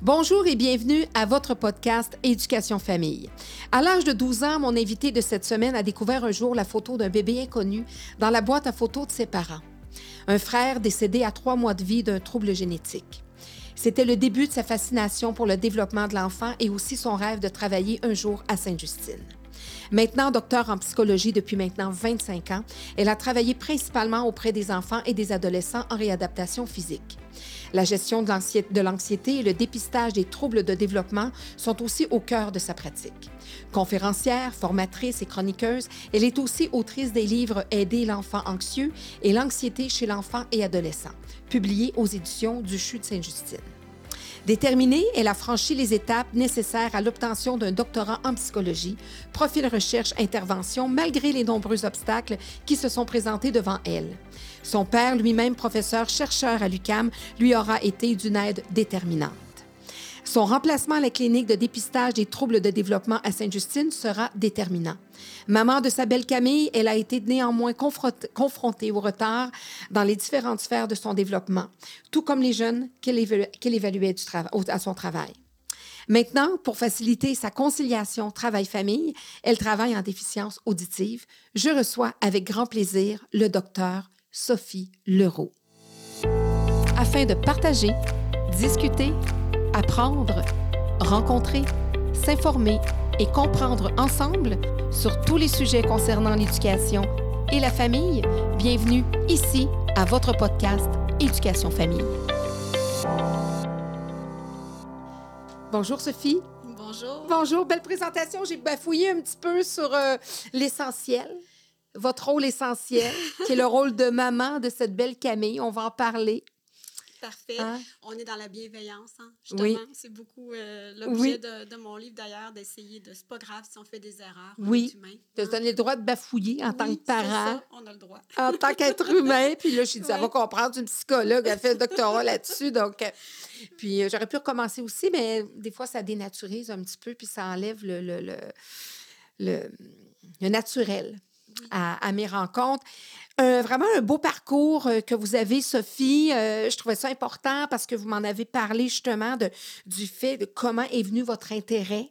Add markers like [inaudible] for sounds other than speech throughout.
Bonjour et bienvenue à votre podcast Éducation Famille. À l'âge de 12 ans, mon invité de cette semaine a découvert un jour la photo d'un bébé inconnu dans la boîte à photos de ses parents. Un frère décédé à trois mois de vie d'un trouble génétique. C'était le début de sa fascination pour le développement de l'enfant et aussi son rêve de travailler un jour à Sainte-Justine. Maintenant docteur en psychologie depuis maintenant 25 ans, elle a travaillé principalement auprès des enfants et des adolescents en réadaptation physique. La gestion de l'anxiété et le dépistage des troubles de développement sont aussi au cœur de sa pratique. Conférencière, formatrice et chroniqueuse, elle est aussi autrice des livres Aider l'enfant anxieux et l'anxiété chez l'enfant et adolescent, publiés aux éditions du CHU de Sainte-Justine. Déterminée, elle a franchi les étapes nécessaires à l'obtention d'un doctorat en psychologie, profil recherche-intervention, malgré les nombreux obstacles qui se sont présentés devant elle. Son père, lui-même professeur-chercheur à l'UCAM, lui aura été d'une aide déterminante. Son remplacement à la clinique de dépistage des troubles de développement à Sainte-Justine sera déterminant. Maman de sa belle Camille, elle a été néanmoins confrontée au retard dans les différentes sphères de son développement, tout comme les jeunes qu'elle évaluait à son travail. Maintenant, pour faciliter sa conciliation travail-famille, elle travaille en déficience auditive. Je reçois avec grand plaisir le docteur Sophie Leroux. Afin de partager, discuter, apprendre, rencontrer, s'informer et comprendre ensemble sur tous les sujets concernant l'éducation et la famille, bienvenue ici à votre podcast Éducation Famille. Bonjour Sophie. Bonjour. Bonjour, belle présentation. J'ai bafouillé un petit peu sur euh, l'essentiel votre rôle essentiel, [laughs] qui est le rôle de maman de cette belle Camille. On va en parler. Parfait. Hein? On est dans la bienveillance, hein, justement. Oui. C'est beaucoup euh, l'objet de, mon livre, d'ailleurs, d'essayer de... C'est pas grave si on fait des erreurs. Oui. Tu as donné le droit de bafouiller en tant que parent. Ça, on a le droit. en tant qu'être humain. Puis là, je suis dit, ça va comprendre, une psychologue, elle fait un doctorat là-dessus. Donc, euh, puis euh, j'aurais pu recommencer aussi, mais des fois, ça dénaturise un petit peu, puis ça enlève le, le, le, le naturel à, mes rencontres. Vraiment un beau parcours euh, que vous avez, Sophie. Euh, je trouvais ça important parce que vous m'en avez parlé justement du fait de comment est venu votre intérêt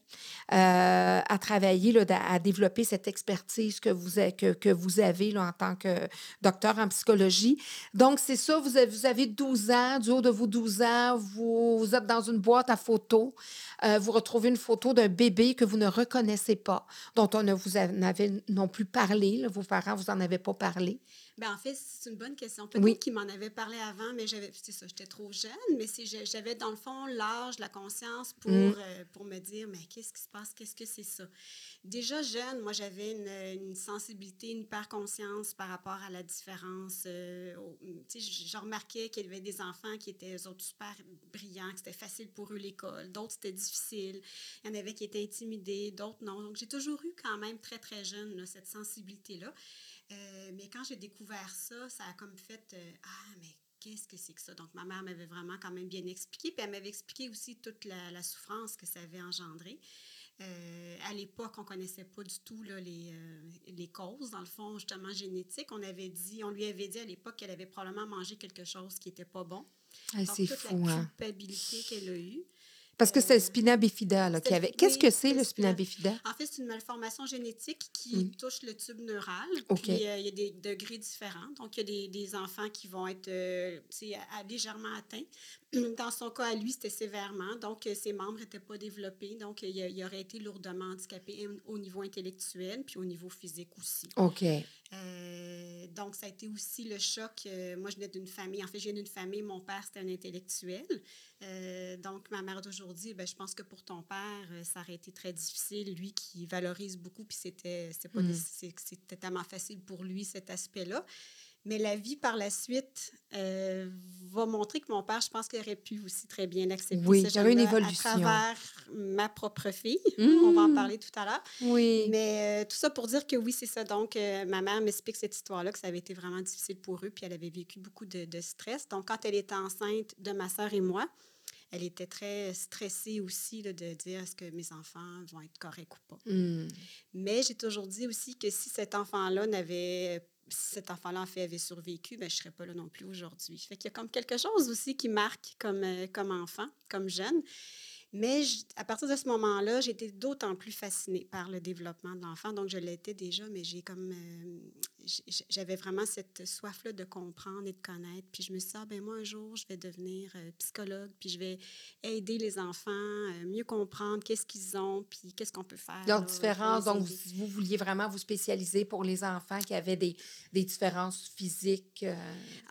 euh, à travailler, là, à développer cette expertise que vous, que, vous avez là, en tant que docteur en psychologie. Donc, c'est ça, vous avez, vous avez 12 ans, du haut de vos 12 ans, vous, êtes dans une boîte à photos. Euh, vous retrouvez une photo d'un bébé que vous ne reconnaissez pas, dont on ne vous en non plus parlé. vos parents vous en avaient pas parlé. Bien, en fait, c'est une bonne question. Peut-être oui. qu'il m'en avait parlé avant, mais j'avais, c'est ça, j'étais trop jeune, mais j'avais dans le fond l'âge, la conscience pour, mm. euh, pour me dire, mais qu'est-ce qui se passe, qu'est-ce que c'est ça? Déjà jeune, moi, j'avais une, une, sensibilité, une hyper-conscience par rapport à la différence. Euh, je remarquais qu'il y avait des enfants qui étaient, eux autres, super brillants, que c'était facile pour eux l'école, d'autres, c'était difficile. Il y en avait qui étaient intimidés, d'autres non. Donc, j'ai toujours eu quand même très, très jeune là, cette sensibilité-là. Euh, mais quand j'ai découvert ça, ça a comme fait euh, Ah, mais qu'est-ce que c'est que ça? Donc, ma mère m'avait vraiment quand même bien expliqué, puis elle m'avait expliqué aussi toute la, souffrance que ça avait engendré. Euh, à l'époque, on ne connaissait pas du tout là, les, les, causes, dans le fond, justement, génétiques. On avait dit, on lui avait dit à l'époque qu'elle avait probablement mangé quelque chose qui n'était pas bon. Ah, c'est fou, la hein? culpabilité qu'elle a eue. Parce que c'est le spina bifida là, avait. Qu'est-ce que c'est le spina bifida? En fait, c'est une malformation génétique qui mmh. touche le tube neural. Puis euh, il y a des degrés différents. Donc, il y a des, des enfants qui vont être euh, légèrement atteints. Dans son cas, à lui, c'était sévèrement. Donc, euh, ses membres n'étaient pas développés. Donc, il, il, aurait été lourdement handicapé au niveau intellectuel puis au niveau physique aussi. OK. Euh, donc, ça a été aussi le choc. Euh, moi, je venais d'une famille, en fait, je viens d'une famille, mon père, c'était un intellectuel. Euh, donc, ma mère d'aujourd'hui, ben, je pense que pour ton père, ça aurait été très difficile. Lui qui valorise beaucoup, puis c'était, pas mm. c'était tellement facile pour lui, cet aspect-là. Mais la vie par la suite euh, va montrer que mon père, je pense qu'il aurait pu aussi très bien l'accepter. Oui, avait une évolution. À travers ma propre fille. On va en mmh. parler tout à l'heure. Oui. Mais euh, tout ça pour dire que oui, c'est ça. Donc, euh, ma mère m'explique cette histoire-là, que ça avait été vraiment difficile pour eux, puis elle avait vécu beaucoup de, de stress. Donc, quand elle était enceinte de ma sœur et moi, elle était très stressée aussi de dire est-ce que mes enfants vont être corrects ou pas. Mmh. Mais j'ai toujours dit aussi que si cet enfant-là n'avait si cet enfant-là, en fait, avait survécu, ben, je ne serais pas là non plus aujourd'hui. Fait qu'il y a comme quelque chose aussi qui marque comme, euh, comme enfant, comme jeune. Mais à partir de ce moment-là, j'étais d'autant plus fascinée par le développement de l'enfant. Donc, je l'étais déjà, mais j'ai comme. Euh, j'avais vraiment cette soif-là de comprendre et de connaître. Puis je me suis dit, ah, ben moi, un jour, je vais devenir euh, psychologue, puis je vais aider les enfants, à mieux comprendre qu'est-ce qu'ils ont, puis qu'est-ce qu'on peut faire. Donc, différence. Donc, vous, vouliez vraiment vous spécialiser pour les enfants qui avaient des, des différences physiques? Euh?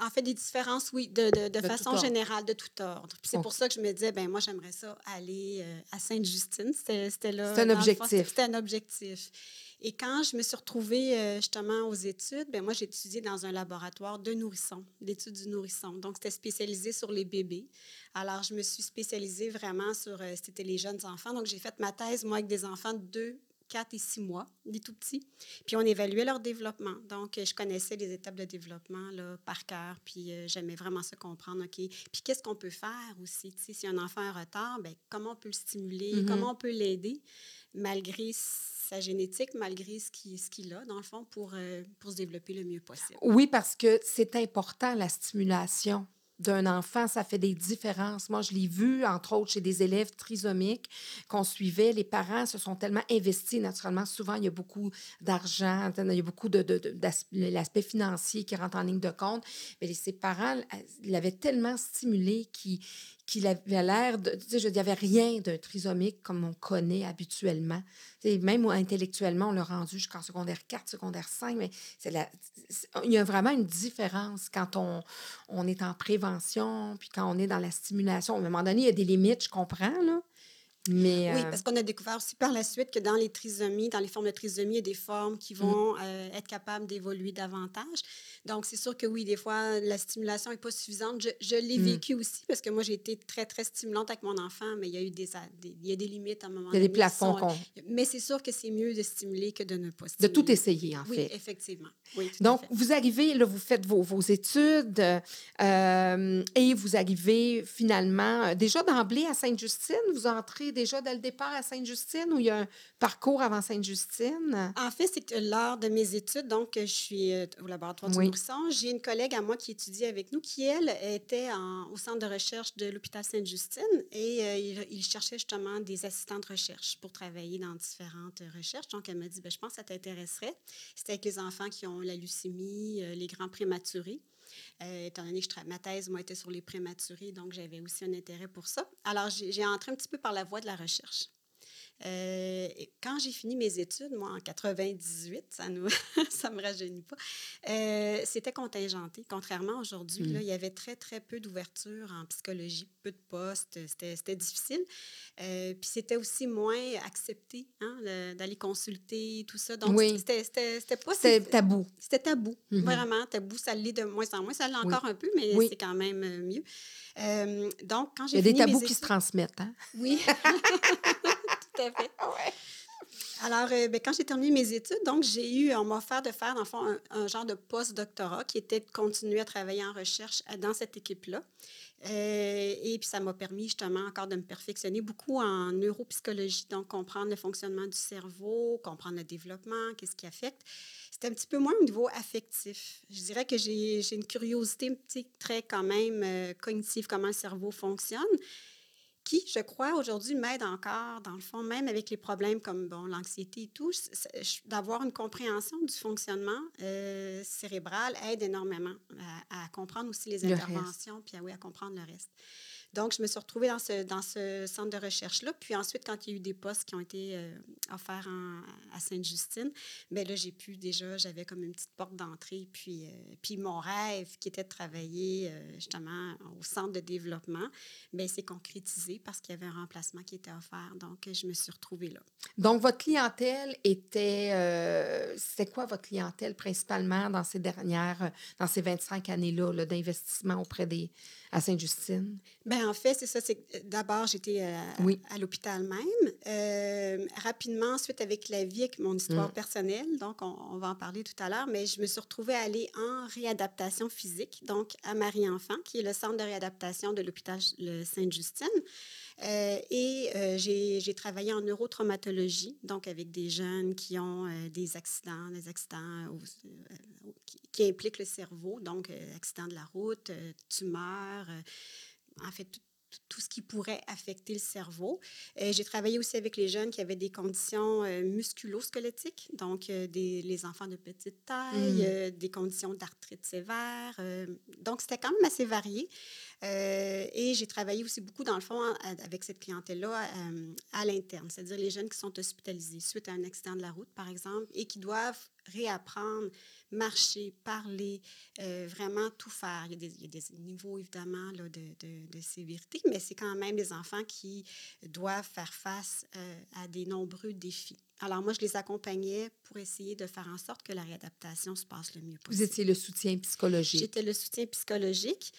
En fait, des différences, oui, de, de, de, façon générale, de tout ordre. Puis c'est pour ça que je me disais, ben moi, j'aimerais ça aller euh, à Sainte-Justine. C'était là. C'était un objectif. C'était un objectif. Et quand je me suis retrouvée euh, justement aux études, ben moi, j'ai étudié dans un laboratoire de nourrissons, d'études du nourrisson. Donc, c'était spécialisé sur les bébés. Alors, je me suis spécialisée vraiment sur, euh, c'était les jeunes enfants. Donc, j'ai fait ma thèse, moi, avec des enfants de 2, 4 et 6 mois, des tout petits. Puis, on évaluait leur développement. Donc, je connaissais les étapes de développement là, par cœur. Puis, euh, j'aimais vraiment ça comprendre. OK. Puis, qu'est-ce qu'on peut faire aussi? Tu sais, si un enfant a un retard, bien, comment on peut le stimuler? Mm-hmm. Comment on peut l'aider malgré sa génétique malgré ce qu'il ce a, dans le fond, pour, euh, pour se développer le mieux possible. Oui, parce que c'est important, la stimulation d'un enfant, ça fait des différences. Moi, je l'ai vu, entre autres, chez des élèves trisomiques qu'on suivait. Les parents se sont tellement investis, naturellement. Souvent, il y a beaucoup d'argent, il y a beaucoup de, l'aspect financier qui rentre en ligne de compte. Mais ses parents l'avaient tellement stimulé qu'ils qu'il avait l'air de. Tu sais, je n'y avait rien d'un trisomique comme on connaît habituellement. Tu même intellectuellement, on l'a rendu jusqu'en secondaire 4, secondaire 5, mais il y a vraiment une différence quand on, on est en prévention, puis quand on est dans la stimulation. À un moment donné, il y a des limites, je comprends, là. Mais, oui, euh, parce qu'on a découvert aussi par la suite que dans les trisomies, dans les formes de trisomie, il y a des formes qui vont mm. euh, être capables d'évoluer davantage. Donc, c'est sûr que oui, des fois, la stimulation n'est pas suffisante. Je, je l'ai mm. vécu aussi parce que moi, j'ai été très, très stimulante avec mon enfant, mais il y a eu des, il y a des limites à un moment donné. Il y a des plafonds. Mais c'est sûr que c'est mieux de stimuler que de ne pas stimuler. De tout essayer, en fait. Oui, effectivement. Oui, Donc, vous arrivez, là, vous faites vos, vos études euh, et vous arrivez finalement, déjà d'emblée à Sainte-Justine, vous entrez déjà dès le départ à Sainte-Justine ou il y a un parcours avant Sainte-Justine? En fait, c'est que lors de mes études, donc, je suis euh, au laboratoire du nourrisson. J'ai une collègue à moi qui étudie avec nous qui, elle, était au centre de recherche de l'hôpital Sainte-Justine et euh, il, cherchait justement des assistants de recherche pour travailler dans différentes recherches. Donc, elle m'a dit, ben, je pense que ça t'intéresserait. C'était avec les enfants qui ont la leucémie, euh, les grands prématurés. Euh, étant donné que je ma thèse, moi, était sur les prématurés, donc j'avais aussi un intérêt pour ça. Alors, j'ai entré un petit peu par la voie de la recherche. Euh, quand j'ai fini mes études, moi, en 98, ça ne [laughs] ça me rajeunit pas, euh, c'était contingenté. Contrairement aujourd'hui, mmh. il y avait très, très peu d'ouverture en psychologie, peu de postes, c'était difficile. Euh, puis c'était aussi moins accepté hein, d'aller consulter, tout ça. Donc, oui. c'était pas... C'était tabou. C'était tabou, mmh vraiment tabou. Ça l'est de moins en moins. Ça l'est encore un peu, mais c'est quand même mieux. donc, quand j'ai Il y a des tabous qui se transmettent, hein? Oui. [laughs] [laughs] Alors, euh, ben, quand j'ai terminé mes études, donc j'ai eu, on m'a offert de faire, dans le fond, un, genre de post-doctorat qui était de continuer à travailler en recherche euh, dans cette équipe-là. Euh, et puis, ça m'a permis justement encore de me perfectionner beaucoup en neuropsychologie, donc comprendre le fonctionnement du cerveau, comprendre le développement, qu'est-ce qui affecte. C'était un petit peu moins au niveau affectif. Je dirais que j'ai une curiosité très quand même cognitive, comment le cerveau fonctionne qui, je crois, aujourd'hui m'aide encore, dans le fond, même avec les problèmes comme bon, l'anxiété et tout, d'avoir une compréhension du fonctionnement euh, cérébral aide énormément à, comprendre aussi les interventions, puis à, oui, à comprendre le reste. Donc, je me suis retrouvée dans ce, dans ce centre de recherche-là. Puis ensuite, quand il y a eu des postes qui ont été euh, offerts à Sainte-Justine, bien là, j'ai pu déjà, j'avais comme une petite porte d'entrée. Puis, euh, puis mon rêve, qui était de travailler euh, justement au centre de développement, bien, s'est concrétisé parce qu'il y avait un remplacement qui était offert. Donc, je me suis retrouvée là. Donc, votre clientèle était... c'est quoi votre clientèle principalement dans ces dernières, dans ces 25 années-là -là, d'investissement auprès des à Sainte-Justine? Bien, Ben, en fait, c'est ça. C'est d'abord, j'étais à, à l'hôpital même. Euh, rapidement, ensuite, avec la vie, avec mon histoire mm. personnelle, donc on, va en parler tout à l'heure, mais je me suis retrouvée à aller en réadaptation physique, donc à Marie-Enfant, qui est le centre de réadaptation de l'hôpital Sainte-Justine. Euh, et euh, j'ai travaillé en neurotraumatologie, donc avec des jeunes qui ont des accidents, des accidents qui, qui, impliquent le cerveau, donc accidents de la route, tumeurs en fait, tout, ce qui pourrait affecter le cerveau. Euh, j'ai travaillé aussi avec les jeunes qui avaient des conditions euh, musculo-squelettiques, donc euh, des, les enfants de petite taille, mmh. des conditions d'arthrite sévère. donc, c'était quand même assez varié. Et j'ai travaillé aussi beaucoup, dans le fond, avec cette clientèle-là à l'interne, c'est-à-dire les jeunes qui sont hospitalisés suite à un accident de la route, par exemple, et qui doivent réapprendre marcher, parler, euh, vraiment tout faire. Il y, a des, il y a des niveaux, évidemment, là, de, de, de, sévérité, mais c'est quand même des enfants qui doivent faire face euh, à des nombreux défis. Alors, moi, je les accompagnais pour essayer de faire en sorte que la réadaptation se passe le mieux possible. Vous étiez le soutien psychologique. J'étais le soutien psychologique.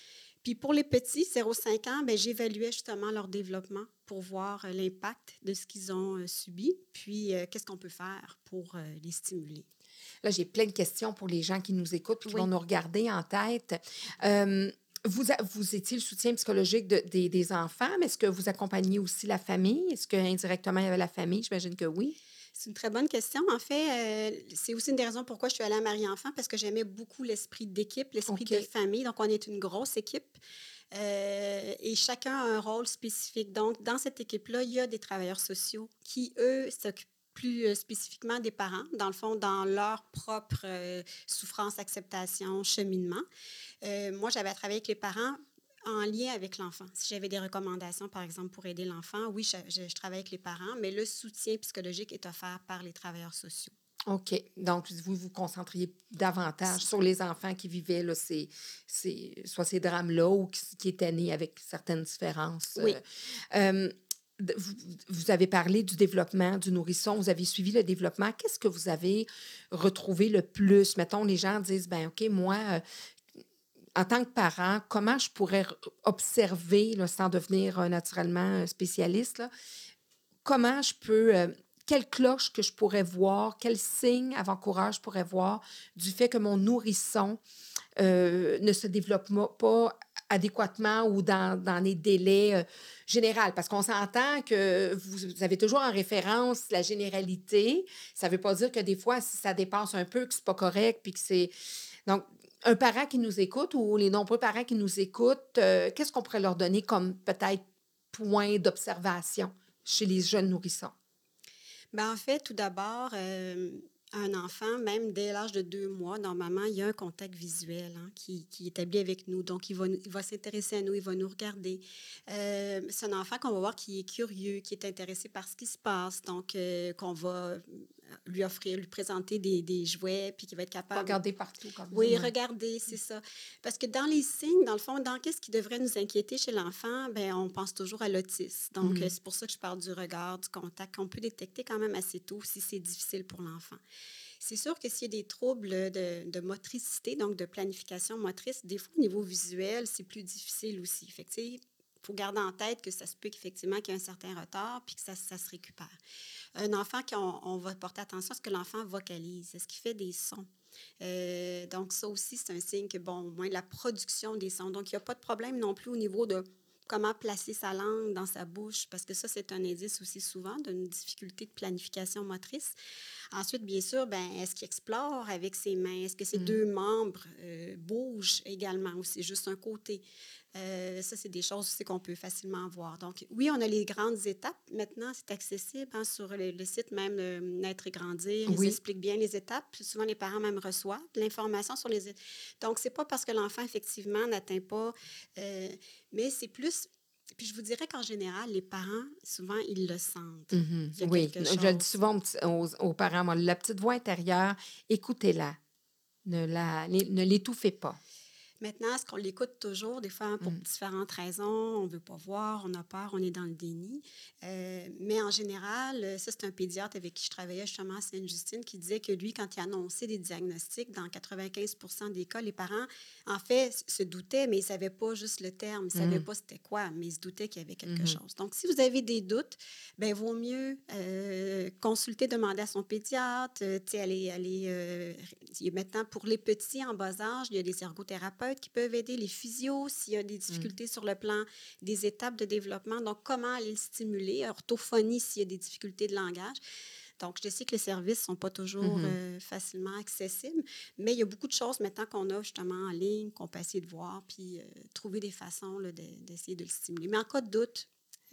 Puis pour les petits, 0-5 ans, ben, j'évaluais justement leur développement pour voir euh, l'impact de ce qu'ils ont subi, puis qu'est-ce qu'on peut faire pour les stimuler. Là, j'ai plein de questions pour les gens qui nous écoutent qui vont nous regarder en tête. Euh, vous, vous étiez le soutien psychologique de, des, enfants, mais est-ce que vous accompagnez aussi la famille? Est-ce qu'indirectement, il y avait la famille? J'imagine que oui. C'est une très bonne question. En fait, euh, c'est aussi une des raisons pourquoi je suis allée à Marie-Enfant, parce que j'aimais beaucoup l'esprit d'équipe, l'esprit de famille. Donc, on est une grosse équipe. Euh, et chacun a un rôle spécifique. Donc, dans cette équipe-là, il y a des travailleurs sociaux qui, eux, s'occupent plus euh, spécifiquement des parents, dans le fond, dans leur propre euh, souffrance, acceptation, cheminement. Euh, moi, j'avais travaillé avec les parents en lien avec l'enfant. Si j'avais des recommandations, par exemple, pour aider l'enfant, oui, je, je, travaille avec les parents, mais le soutien psychologique est offert par les travailleurs sociaux. OK. Donc, vous vous concentriez davantage sur les enfants qui vivaient là, ces, ces, soit ces drames-là ou qui, qui, étaient nés avec certaines différences. Oui vous, avez parlé du développement du nourrisson, vous avez suivi le développement. Qu'est-ce que vous avez retrouvé le plus? Mettons, les gens disent, ben OK, moi, euh, en tant que parent, comment je pourrais observer, sans devenir euh, naturellement spécialiste, là, comment je peux, euh, quelle cloche que je pourrais voir, quel signe avant-courage je pourrais voir du fait que mon nourrisson ne se développe pas adéquatement ou dans, dans les délais euh, généraux? Parce qu'on s'entend que vous, avez toujours en référence la généralité. Ça ne veut pas dire que des fois, si ça dépasse un peu, que c'est pas correct, puis que c'est... Donc, un parent qui nous écoute ou les nombreux parents qui nous écoutent, euh, qu'est-ce qu'on pourrait leur donner comme peut-être point d'observation chez les jeunes nourrissons? Bien, en fait, tout d'abord, euh, un enfant, même dès l'âge de deux mois, normalement, il y a un contact visuel hein, qui, est établi avec nous. Donc, il va, s'intéresser à nous, il va nous regarder. Euh, c'est un enfant qu'on va voir qui est curieux, qui est intéressé par ce qui se passe. Donc, qu'on va lui offrir, lui présenter des, des, jouets, puis qui va être capable... Regarder partout. Comme oui, regarder, c'est ça. Parce que dans les signes, dans le fond, dans qu'est-ce qui devrait nous inquiéter chez l'enfant, ben on pense toujours à l'autisme. Donc, mm. c'est pour ça que je parle du regard, du contact, qu'on peut détecter quand même assez tôt si c'est difficile pour l'enfant. C'est sûr que s'il y a des troubles de, de, motricité, donc de planification motrice, des fois, au niveau visuel, c'est plus difficile aussi. Fait il faut garder en tête que ça se peut qu'effectivement qu'il y ait un certain retard puis que ça, ça se récupère un enfant qu'on on va porter attention à ce que l'enfant vocalise, est-ce qu'il fait des sons. Euh, donc, ça aussi, c'est un signe que, bon, au moins la production des sons. Donc, il n'y a pas de problème non plus au niveau de comment placer sa langue dans sa bouche, parce que ça, c'est un indice aussi souvent d'une difficulté de planification motrice. Ensuite, bien sûr, ben, est-ce qu'il explore avec ses mains? Est-ce que ses mm. deux membres euh, bougent également ou c'est juste un côté? Euh, ça, c'est des choses aussi qu'on peut facilement voir. Donc, oui, on a les grandes étapes. Maintenant, c'est accessible hein, sur le, site même euh, Naître et Grandir. Ils expliquent bien les étapes. souvent, les parents même reçoivent l'information sur les étapes. Donc, c'est pas parce que l'enfant, effectivement, n'atteint pas, euh, mais c'est plus puis je vous dirais qu'en général, les parents, souvent, ils le sentent. Mm-hmm. Oui, je le dis souvent aux, aux parents, la petite voix intérieure, écoutez-la. Ne, la, ne l'étouffez pas. Maintenant, est-ce qu'on l'écoute toujours, des fois, pour mm. différentes raisons? On ne veut pas voir, on a peur, on est dans le déni. Euh, mais en général, euh, ça, c'est un pédiatre avec qui je travaillais justement à Sainte-Justine qui disait que lui, quand il annonçait des diagnostics, dans 95% des cas, les parents, en fait, se doutaient, mais ils ne savaient pas juste le terme, ils ne savaient mm. pas c'était quoi, mais ils se doutaient qu'il y avait quelque mm-hmm. chose. Donc, si vous avez des doutes, ben vaut mieux euh, consulter, demander à son pédiatre. aller, aller, maintenant, pour les petits en bas âge, il y a des ergothérapeutes qui peuvent aider, les physios s'il y a des mm. difficultés sur le plan des étapes de développement. Donc, comment aller le stimuler, orthophonie s'il y a des difficultés de langage. Donc, je sais que les services ne sont pas toujours mm-hmm. euh, facilement accessibles, mais il y a beaucoup de choses maintenant qu'on a justement en ligne, qu'on peut essayer de voir, puis euh, trouver des façons d'essayer de le stimuler. Mais en cas de doute,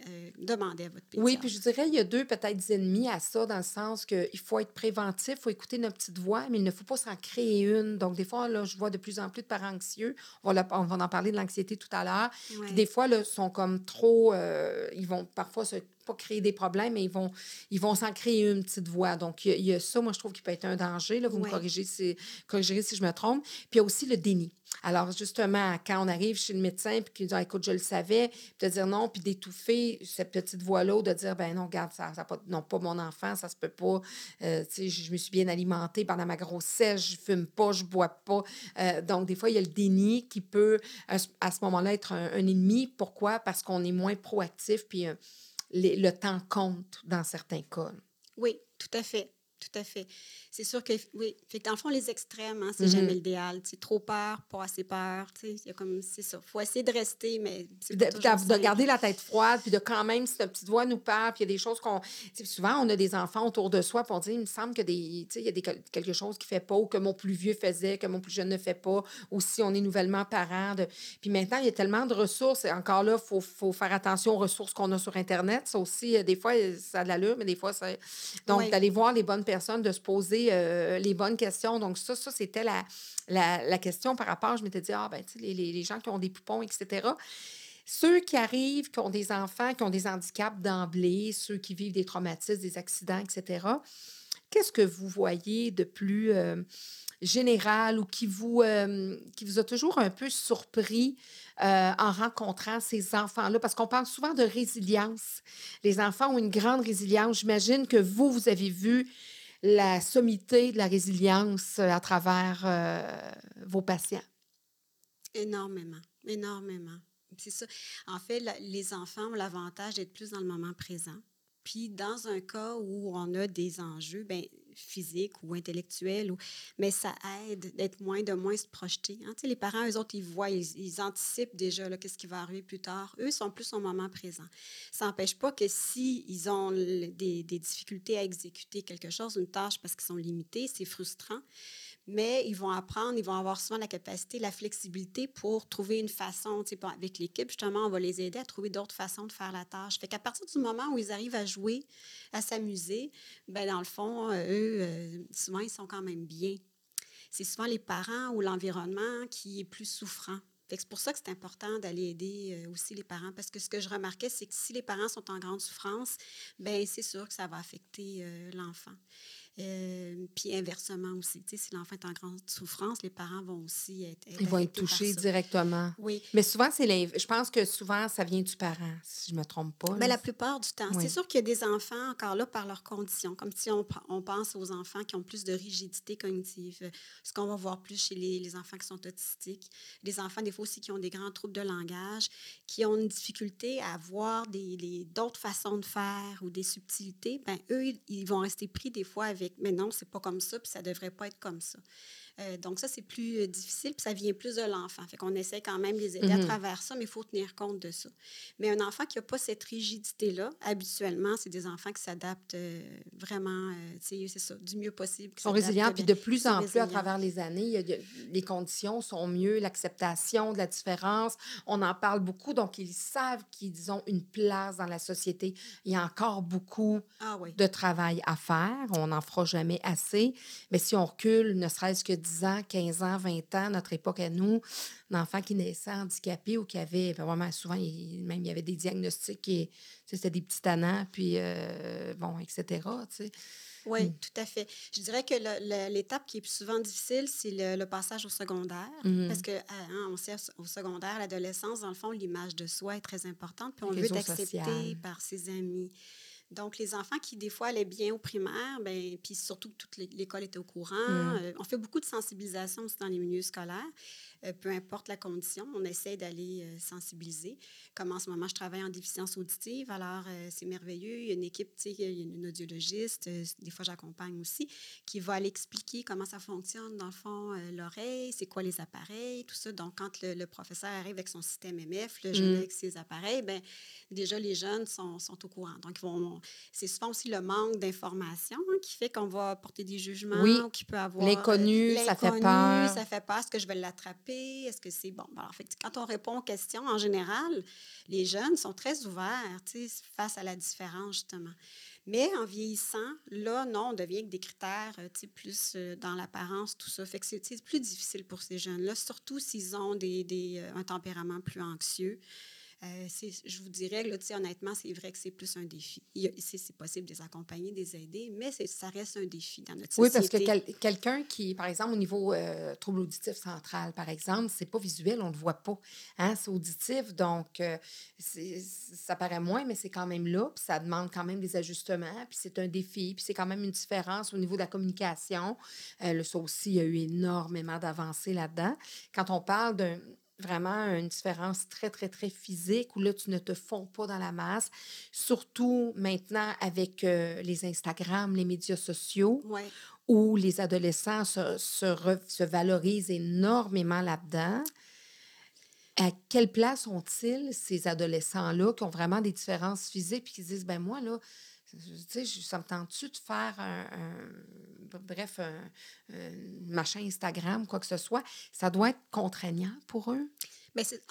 euh, demandez à votre pédiatre. Oui, puis je dirais, il y a deux peut-être ennemis à ça, dans le sens qu'il faut être préventif, il faut écouter notre petite voix, mais il ne faut pas s'en créer une. Donc, des fois, là, je vois de plus en plus de parents anxieux. On va, on va en parler de l'anxiété tout à l'heure. Des fois, là, sont comme trop... Euh, ils vont parfois se pas créer des problèmes, mais ils vont ils vont s'en créer une petite voix. Donc, il y, a, ça, moi, je trouve, qui peut être un danger. Là, vous me corrigez si, corrigerez si je me trompe. Puis, il y a aussi le déni. Alors, justement, quand on arrive chez le médecin, puis qu'il dit, ah, écoute, je le savais, puis de dire non, puis d'étouffer cette petite voix-là, de dire, ben non, regarde, ça, ça non, pas mon enfant, ça se peut pas. Euh, sais, je me suis bien alimentée pendant ma grossesse, je fume pas, je bois pas. Euh, donc, des fois, il y a le déni qui peut, à ce moment-là, être un, ennemi. Pourquoi? Parce qu'on est moins proactif, puis euh, le temps compte dans certains cas. Oui, tout à fait. Tout à fait. C'est sûr que, oui, fait dans le fond, les extrêmes, hein, c'est jamais mm-hmm. l'idéal. C'est trop peur, pas assez peur. Il y a comme, c'est ça. Faut essayer de rester, mais. De, de, garder la tête froide, puis de quand même, si ta petite voix nous parle, puis il y a des choses qu'on. Souvent, on a des enfants autour de soi, on dit, il me semble que des, il y a des, quelque chose qui ne fait pas, ou que mon plus vieux faisait, que mon plus jeune ne fait pas, ou si on est nouvellement parent. De... Puis maintenant, il y a tellement de ressources. Et encore là, il faut, faut, faire attention aux ressources qu'on a sur Internet. Ça aussi, euh, des fois, ça a de l'allure, mais des fois, ça. Donc, d'aller voir les bonnes personnes, de se poser euh, les bonnes questions. Donc, ça, ça c'était la, la, question par rapport, je m'étais dit, ah, ben, tu sais, les, les, gens qui ont des poupons, etc. Ceux qui arrivent, qui ont des enfants, qui ont des handicaps d'emblée, ceux qui vivent des traumatismes, des accidents, etc., qu'est-ce que vous voyez de plus euh, général ou qui vous, euh, qui vous a toujours un peu surpris en rencontrant ces enfants-là? Parce qu'on parle souvent de résilience. Les enfants ont une grande résilience. J'imagine que vous, vous avez vu la sommité de la résilience à travers euh, vos patients. Énormément, énormément. C'est ça. En fait, les enfants ont l'avantage d'être plus dans le moment présent. Puis, dans un cas où on a des enjeux, ben, physiques ou intellectuels, ou, mais ça aide d'être moins, de moins se projeter. Hein. Les parents, eux autres, ils voient, ils, anticipent déjà qu'est-ce qui va arriver plus tard. Eux sont plus au moment présent. Ça n'empêche pas que s'ils ils ont des, des difficultés à exécuter quelque chose, une tâche parce qu'ils sont limités, c'est frustrant mais ils vont apprendre, ils vont avoir souvent la capacité, la flexibilité pour trouver une façon, tu sais, avec l'équipe, justement, on va les aider à trouver d'autres façons de faire la tâche. Fait qu'à partir du moment où ils arrivent à jouer, à s'amuser, ben dans le fond, euh, eux, euh, souvent, ils sont quand même bien. C'est souvent les parents ou l'environnement qui est plus souffrant. C'est pour ça que c'est important d'aller aider euh, aussi les parents, parce que ce que je remarquais, c'est que si les parents sont en grande souffrance, ben c'est sûr que ça va affecter l'enfant. Euh, puis inversement aussi, tu sais, si l'enfant est en grande souffrance, les parents vont aussi être. Ils vont être touchés directement. Oui. Mais souvent, c'est je pense que souvent, ça vient du parent, si je ne me trompe pas. Mais la plupart du temps. C'est sûr qu'il y a des enfants, encore là, par leurs conditions, comme si on, on, pense aux enfants qui ont plus de rigidité cognitive, ce qu'on va voir plus chez les, les, enfants qui sont autistiques, les enfants, des fois aussi, qui ont des grands troubles de langage, qui ont une difficulté à voir d'autres façons de faire ou des subtilités, ben eux, ils vont rester pris des fois avec mais non, c'est pas comme ça, puis ça devrait pas être comme ça. Euh, donc, ça, c'est plus euh, difficile, puis ça vient plus de l'enfant. Fait qu'on essaie quand même de les aider à mhm. travers ça, mais il faut tenir compte de ça. Mais un enfant qui n'a pas cette rigidité-là, habituellement, c'est des enfants qui s'adaptent euh, vraiment, c'est ça, du mieux possible. Ils sont résilients, puis de plus en plus, à travers les années, les conditions sont mieux, l'acceptation de la différence, on en parle beaucoup, donc ils savent qu'ils ont une place dans la société. Il y a encore beaucoup ah de travail à faire, on n'en fera jamais assez, mais si on recule, ne serait-ce que 10 ans, 15 ans, 20 ans, notre époque à nous, un enfant qui naissait handicapé ou qui avait, ben, vraiment souvent, même il y avait des diagnostics, et c'était des petits tannants, puis euh, bon, etc. Oui, mm. tout à fait. Je dirais que l'étape qui est souvent difficile, c'est le, passage au secondaire. Mm-hmm. Parce que hein, on sait au secondaire, l'adolescence, dans le fond, l'image de soi est très importante. Puis on veut être accepté par ses amis. Donc, les enfants qui, des fois, allaient bien au primaire, ben, puis surtout que toute l'école était au courant, mm. euh, on fait beaucoup de sensibilisation aussi dans les milieux scolaires. Euh, peu importe la condition, on essaie d'aller euh, sensibiliser. Comme en ce moment, je travaille en déficience auditive, alors euh, c'est merveilleux. Il y a une équipe, il y a une audiologiste, des fois j'accompagne aussi, qui va aller expliquer comment ça fonctionne, dans le fond, l'oreille, c'est quoi les appareils, tout ça. Donc, quand le, professeur arrive avec son système MF, le jeune mmh. avec ses appareils, ben déjà les jeunes sont, sont au courant. Donc, c'est souvent aussi le manque d'information hein, qui fait qu'on va porter des jugements, oui. qui peut avoir... L'inconnu, ça fait peur. Ça fait peur. Est-ce que je vais l'attraper? Est-ce que c'est bon? Alors, fait, quand on répond aux questions, en général, les jeunes sont très ouverts face à la différence, justement. Mais en vieillissant, là, non, on devient avec des critères plus euh, dans l'apparence, tout ça. Fait que c'est plus difficile pour ces jeunes-là, surtout s'ils ont des, des, euh, un tempérament plus anxieux. Euh, je vous dirais, là, honnêtement, c'est vrai que c'est plus un défi. C'est possible de les accompagner, de les aider, mais ça reste un défi dans notre société. Oui, parce que quelqu'un qui, par exemple, au niveau euh, trouble auditif central, par exemple, c'est pas visuel, on ne le voit pas. Hein? C'est auditif, donc euh, ça paraît moins, mais c'est quand même là, puis ça demande quand même des ajustements, puis c'est un défi, puis c'est quand même une différence au niveau de la communication. le ça aussi, il y a eu énormément d'avancées là-dedans. Quand on parle d'un vraiment une différence très, très, très physique où là, tu ne te fonds pas dans la masse. Surtout maintenant avec euh, les Instagram, les médias sociaux, où les adolescents se, se, se valorisent énormément là-dedans. À quelle place ont-ils, ces adolescents-là, qui ont vraiment des différences physiques, puis qui disent, ben moi, là, sais, ça me tente-tu de faire un, bref, un, machin Instagram, quoi que ce soit, ça doit être contraignant pour eux?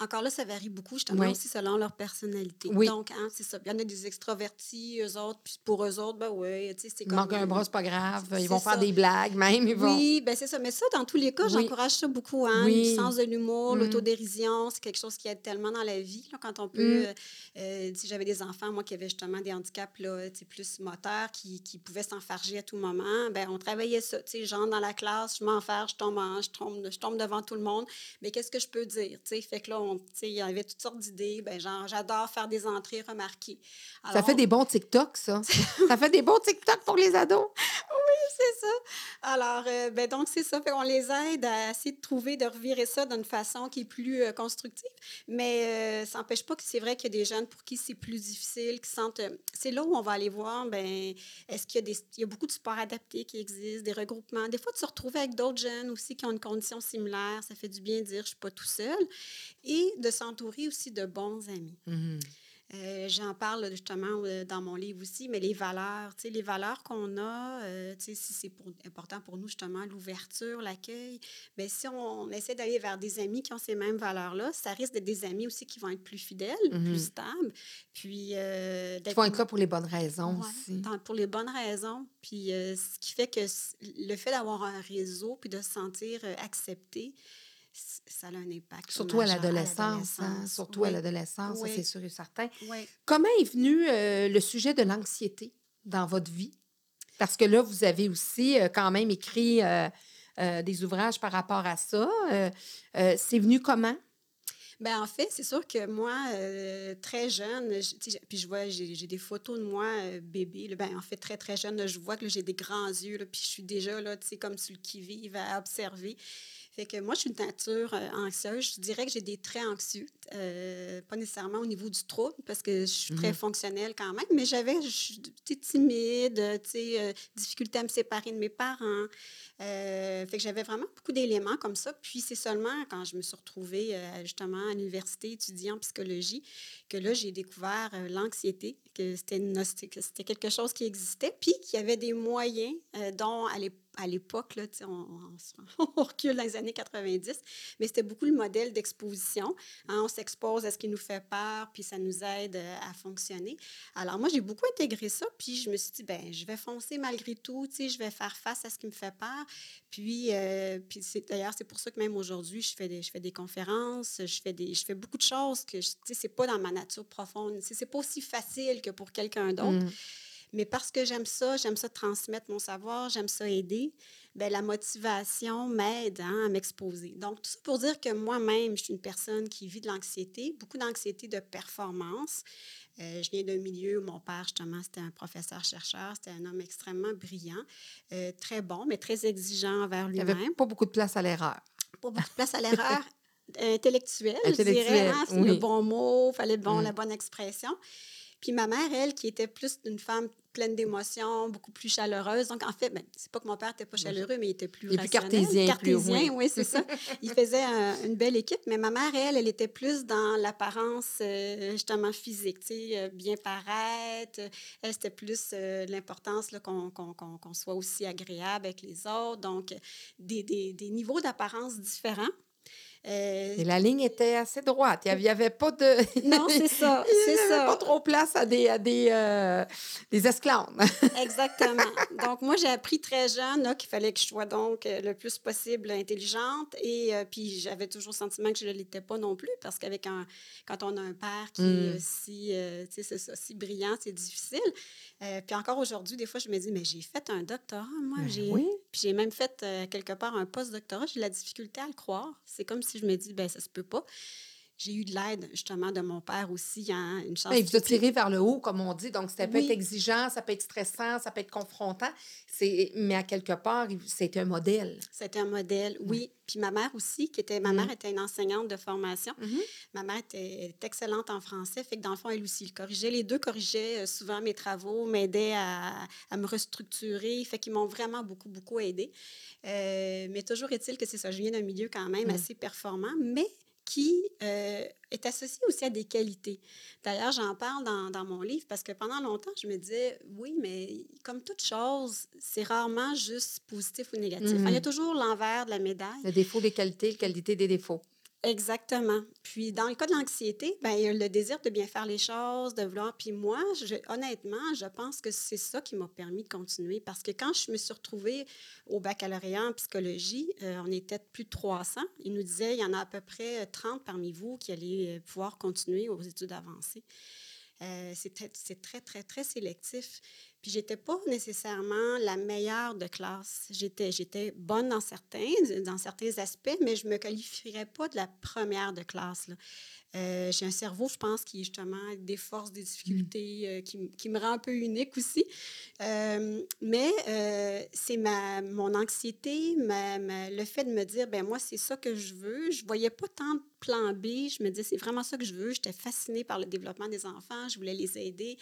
Encore là, ça varie beaucoup, justement, aussi selon leur personnalité. Donc, hein, c'est ça. Il y en a des extrovertis, eux autres, puis pour eux autres, ben oui, tu sais, c'est comme... Manque un bras, c'est pas grave. Ils vont faire des blagues, même. Ils vont... Oui, ben c'est ça. Mais ça, dans tous les cas, j'encourage ça beaucoup, hein. Le sens de l'humour, mm. l'autodérision, c'est quelque chose qui aide tellement dans la vie, là, quand on peut... Mm. Euh, euh, si j'avais des enfants, moi, qui avaient justement des handicaps, là, plus moteurs, qui, qui pouvaient s'enfarger à tout moment, ben on travaillait ça. Tu sais, genre dans la classe, je m'enfarge, je tombe, je, tombe, je tombe devant tout le monde. Mais qu'est-ce que je peux dire, tu sais? Fait que là, il y avait toutes sortes d'idées. Ben, genre, j'adore faire des entrées remarquées. ça fait des bons TikTok, ça. [laughs] ça fait des bons TikTok pour les ados. oui, c'est ça. Alors, euh, ben, donc, c'est ça. on les aide à essayer de trouver, de revirer ça d'une façon qui est plus euh, constructive. Mais euh, ça n'empêche pas que c'est vrai qu'il y a des jeunes pour qui c'est plus difficile, qui sentent. c'est là où on va aller voir, ben, est-ce qu'il y a des. Il y a beaucoup de sports adaptés qui existent, des regroupements. Des fois, de se retrouver avec d'autres jeunes aussi qui ont une condition similaire, ça fait du bien de dire je ne suis pas tout seul. Et de s'entourer aussi de bons amis. Mm-hmm. Euh, j'en parle justement euh, dans mon livre aussi, mais les valeurs, les valeurs qu'on a, euh, si c'est important pour nous justement, l'ouverture, l'accueil, bien, si on, essaie d'aller vers des amis qui ont ces mêmes valeurs-là, ça risque d'être des amis aussi qui vont être plus fidèles, plus mm-hmm. stables. Puis, qui vont être là pour les bonnes raisons aussi. pour les bonnes raisons. Puis ce qui fait que le fait d'avoir un réseau puis de se sentir accepté, ça a un impact. Surtout à l'adolescence. Hein, surtout à l'adolescence, c'est sûr et certain. Comment est venu euh, le sujet de l'anxiété dans votre vie? Parce que là, vous avez aussi euh, quand même écrit euh, des ouvrages par rapport à ça. c'est venu comment? Ben en fait, c'est sûr que moi, très jeune, puis je vois, j'ai des photos de moi bébé. ben, en fait, très, très jeune, je vois que j'ai des grands yeux, puis je suis déjà là, comme celui qui vive à observer. Fait que moi, je suis une nature euh, anxieuse. Je dirais que j'ai des traits anxieux, euh, pas nécessairement au niveau du trouble, parce que je suis très mhm. fonctionnelle quand même, mais j'avais, je suis timide, tu sais, euh, difficulté à me séparer de mes parents. fait que j'avais vraiment beaucoup d'éléments comme ça. Puis c'est seulement quand je me suis retrouvée justement à l'université étudiant en psychologie que là, j'ai découvert l'anxiété, que c'était quelque chose qui existait, puis qu'il y avait des moyens dont à l'époque, à l'époque, on, [laughs] on, recule dans les années 90, mais c'était beaucoup le modèle d'exposition. Hein. on s'expose à ce qui nous fait peur, puis ça nous aide euh, à fonctionner. Alors moi, j'ai beaucoup intégré ça, puis je me suis dit, ben je vais foncer malgré tout, je vais faire face à ce qui me fait peur. Puis, euh, puis d'ailleurs, c'est pour ça que même aujourd'hui, je fais des, je fais des conférences, je fais, des, je fais beaucoup de choses que, ce n'est pas dans ma nature profonde. C'est pas aussi facile que pour quelqu'un d'autre. Mmh. Mais parce que j'aime ça, j'aime ça transmettre mon savoir, j'aime ça aider, bien, la motivation m'aide hein, à m'exposer. Donc, tout ça pour dire que moi-même, je suis une personne qui vit de l'anxiété, beaucoup d'anxiété de performance. Euh, je viens d'un milieu où mon père, justement, c'était un professeur-chercheur, c'était un homme extrêmement brillant, euh, très bon, mais très exigeant envers lui-même. Il n'y avait pas beaucoup de place à l'erreur. Pas beaucoup de place à l'erreur [laughs] intellectuelle, je dirais. Hein, c'est le bon mot, il fallait bon, mm. la bonne expression. Puis ma mère, elle, qui était plus une femme pleine d'émotions, beaucoup plus chaleureuse. Donc, en fait, ben, c'est pas que mon père n'était pas chaleureux, mais il était plus, il plus cartésien. Cartésien, oui, c'est ça. Il faisait une belle équipe, mais ma mère, elle, elle était plus dans l'apparence, euh, justement, physique, tu sais, euh, bien paraître. Elle, c'était plus euh, l'importance qu'on soit aussi agréable avec les autres. Donc, des, des, des niveaux d'apparence différents. Euh, Et la ligne était assez droite. Il n'y avait, pas de. [laughs] Non, c'est ça. [laughs] C'est ça. Pas trop place à des, à des, euh, des esclaves. [laughs] Exactement. Donc, moi, j'ai appris très jeune qu'il fallait que je sois donc euh, le plus possible intelligente. Et puis, j'avais toujours le sentiment que je ne l'étais pas non plus parce qu'avec un. Quand on a un père qui est hmm. si, ça, si brillant, c'est difficile. puis encore aujourd'hui, des fois, je me dis, mais j'ai fait un doctorat, moi. Ben j'ai, oui. Puis j'ai même fait quelque part un post-doctorat. J'ai la difficulté à le croire. C'est comme si je me dis, ben ça se peut pas. J'ai eu de l'aide, justement, de mon père aussi. Hein, une chance. Ben, il vous a tiré vers le haut, comme on dit. Donc, ça peut être exigeant, ça peut être stressant, ça peut être confrontant. Mais à quelque part, c'était un modèle. C'était un modèle, oui. Puis ma mère aussi, qui était. Ma mère mm-hmm. était une enseignante de formation. Mm-hmm. Ma mère était, excellente en français. Fait que dans le fond, elle aussi, elle corrigeait. Les deux corrigeaient euh, souvent mes travaux, m'aidaient à, à, me restructurer. Fait qu'ils m'ont vraiment beaucoup, beaucoup aidé. Euh, mais toujours est-il que c'est ça. Je viens d'un milieu quand même mm. assez performant. Mais qui euh, est associé aussi à des qualités. D'ailleurs, j'en parle dans, dans, mon livre parce que pendant longtemps, je me disais, oui, mais comme toute chose, c'est rarement juste positif ou négatif. Il y a mm-hmm. toujours l'envers de la médaille. Le défaut des qualités, la qualité des défauts. Exactement. Puis dans le cas de l'anxiété, ben, le désir de bien faire les choses, de vouloir. Puis moi, je, honnêtement, je pense que c'est ça qui m'a permis de continuer parce que quand je me suis retrouvée au baccalauréat en psychologie, euh, on était plus de 300. Ils nous disaient, il y en a à peu près 30 parmi vous qui allaient pouvoir continuer aux études avancées. Euh, c'est très, très, très sélectif. Puis j'étais pas nécessairement la meilleure de classe. J'étais, j'étais bonne dans certains, dans certains aspects, mais je me qualifierais pas de la première de classe. Euh, j'ai un cerveau, je pense, qui justement des forces, des difficultés, euh, qui, qui, me rend un peu unique aussi. Euh, mais c'est ma, mon anxiété, ma, le fait de me dire, ben moi, c'est ça que je veux. Je voyais pas tant de plan B. Je me disais, c'est vraiment ça que je veux. J'étais fascinée par le développement des enfants. Je voulais les aider.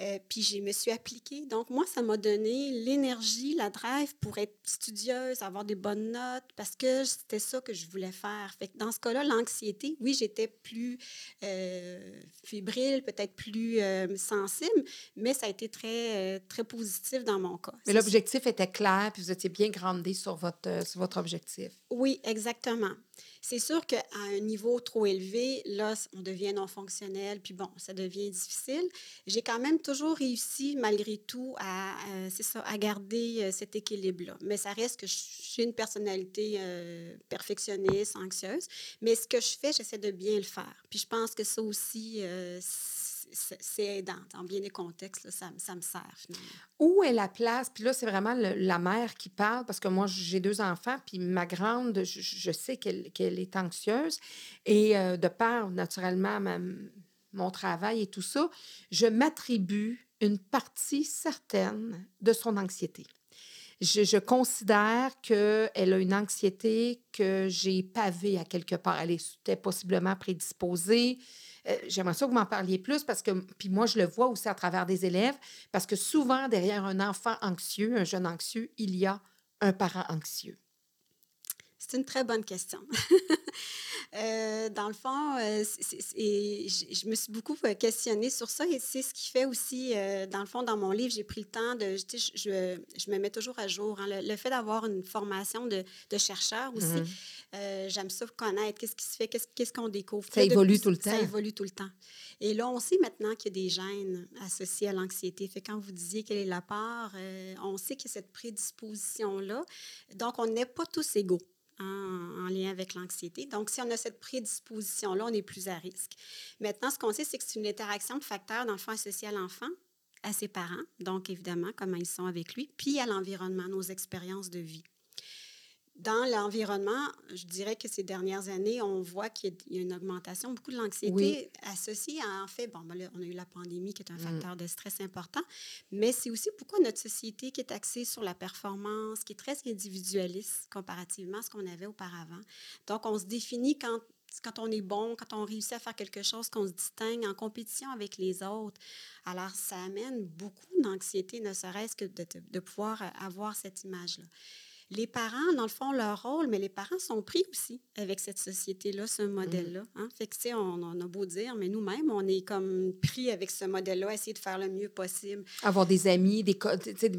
Euh, puis je me suis appliquée. Donc, moi, ça m'a donné l'énergie, la drive pour être studieuse, avoir des bonnes notes, parce que c'était ça que je voulais faire. Fait que dans ce cas-là, l'anxiété, oui, j'étais plus euh, fébrile, peut-être plus euh, sensible, mais ça a été très, très positif dans mon cas. Mais l'objectif était clair, puis vous étiez bien grandé sur votre, sur votre objectif. Oui, exactement. C'est sûr qu'à un niveau trop élevé, là, on devient non fonctionnel, puis bon, ça devient difficile. J'ai quand même toujours réussi, malgré tout, à, euh, ça, à garder euh, cet équilibre-là. Mais ça reste que j'ai une personnalité euh, perfectionniste, anxieuse. Mais ce que je fais, j'essaie de bien le faire. Puis je pense que ça aussi, c'est aidant. Dans bien des contextes, ça, ça, me sert. Où est la place? Puis là, c'est vraiment la mère qui parle parce que moi, j'ai deux enfants, puis ma grande, je, sais qu'elle est anxieuse. Et euh, de part, naturellement, mon travail et tout ça, je m'attribue une partie certaine de son anxiété. Je, je considère qu'elle a une anxiété que j'ai pavée à quelque part. Elle était possiblement prédisposée. Euh, j'aimerais ça que vous m'en parliez plus parce que, puis moi, je le vois aussi à travers des élèves, parce que souvent, derrière un enfant anxieux, un jeune anxieux, il y a un parent anxieux. C'est une très bonne question. [laughs] Euh, dans le fond, euh, je me suis beaucoup euh, questionnée sur ça et c'est ce qui fait aussi, dans le fond, dans mon livre, j'ai pris le temps de, je, je, je, me mets toujours à jour. Hein. le, fait d'avoir une formation de, de chercheur aussi, mm-hmm. j'aime ça connaître qu'est-ce qui se fait, qu'est-ce qu'on découvre. Ça évolue tout le temps. Ça évolue tout le temps. Et là, on sait maintenant qu'il y a des gènes associés à l'anxiété. Fait quand vous disiez quelle est la part, on sait qu'il y a cette prédisposition-là. Donc, on n'est pas tous égaux en, lien avec l'anxiété. Donc, si on a cette prédisposition-là, on est plus à risque. Maintenant, ce qu'on sait, c'est que c'est une interaction de facteurs d'enfant associé à l'enfant à ses parents, donc évidemment comment ils sont avec lui, puis à l'environnement, nos expériences de vie. Dans l'environnement, je dirais que ces dernières années, on voit qu'il y a une augmentation, beaucoup de l'anxiété associée à, en fait, bon, ben on a eu la pandémie qui est un mm. facteur de stress important, mais c'est aussi pourquoi notre société qui est axée sur la performance, qui est très individualiste comparativement à ce qu'on avait auparavant. Donc, on se définit quand quand on est bon, quand on réussit à faire quelque chose, qu'on se distingue en compétition avec les autres. Alors, ça amène beaucoup d'anxiété, ne serait-ce que de, de, pouvoir avoir cette image-là les parents, dans le fond, leur rôle, mais les parents sont pris aussi avec cette société-là, ce modèle-là. Mm. Hein. Fait que, tu sais, on, on, a beau dire, mais nous-mêmes, on est comme pris avec ce modèle-là, essayer de faire le mieux possible. Avoir des amis, des,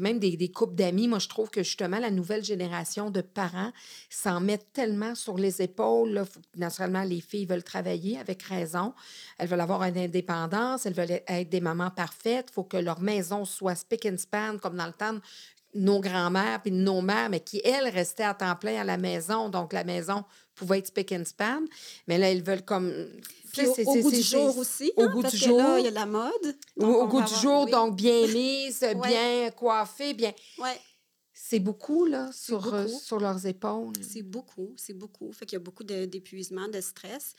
même des, des couples d'amis. Moi, je trouve que justement, la nouvelle génération de parents s'en met tellement sur les épaules. Là. Naturellement, les filles veulent travailler avec raison. Elles veulent avoir une indépendance. Elles veulent être des mamans parfaites. Il faut que leur maison soit spick and span, comme dans le temps nos grands-mères puis nos mères, mais qui, elles, restaient à temps plein à la maison. Donc, la maison pouvait être spick and span. Mais là, elles veulent comme. Puis au, au goût du jour aussi. Au hein, goût du jour. Là, il y a la mode. Au, goût du jour, donc bien [laughs] mise, bien coiffée, bien. Ouais. C'est beaucoup, là, sur, euh, sur leurs épaules. C'est beaucoup, c'est beaucoup. Fait qu'il y a beaucoup d'épuisement, de stress.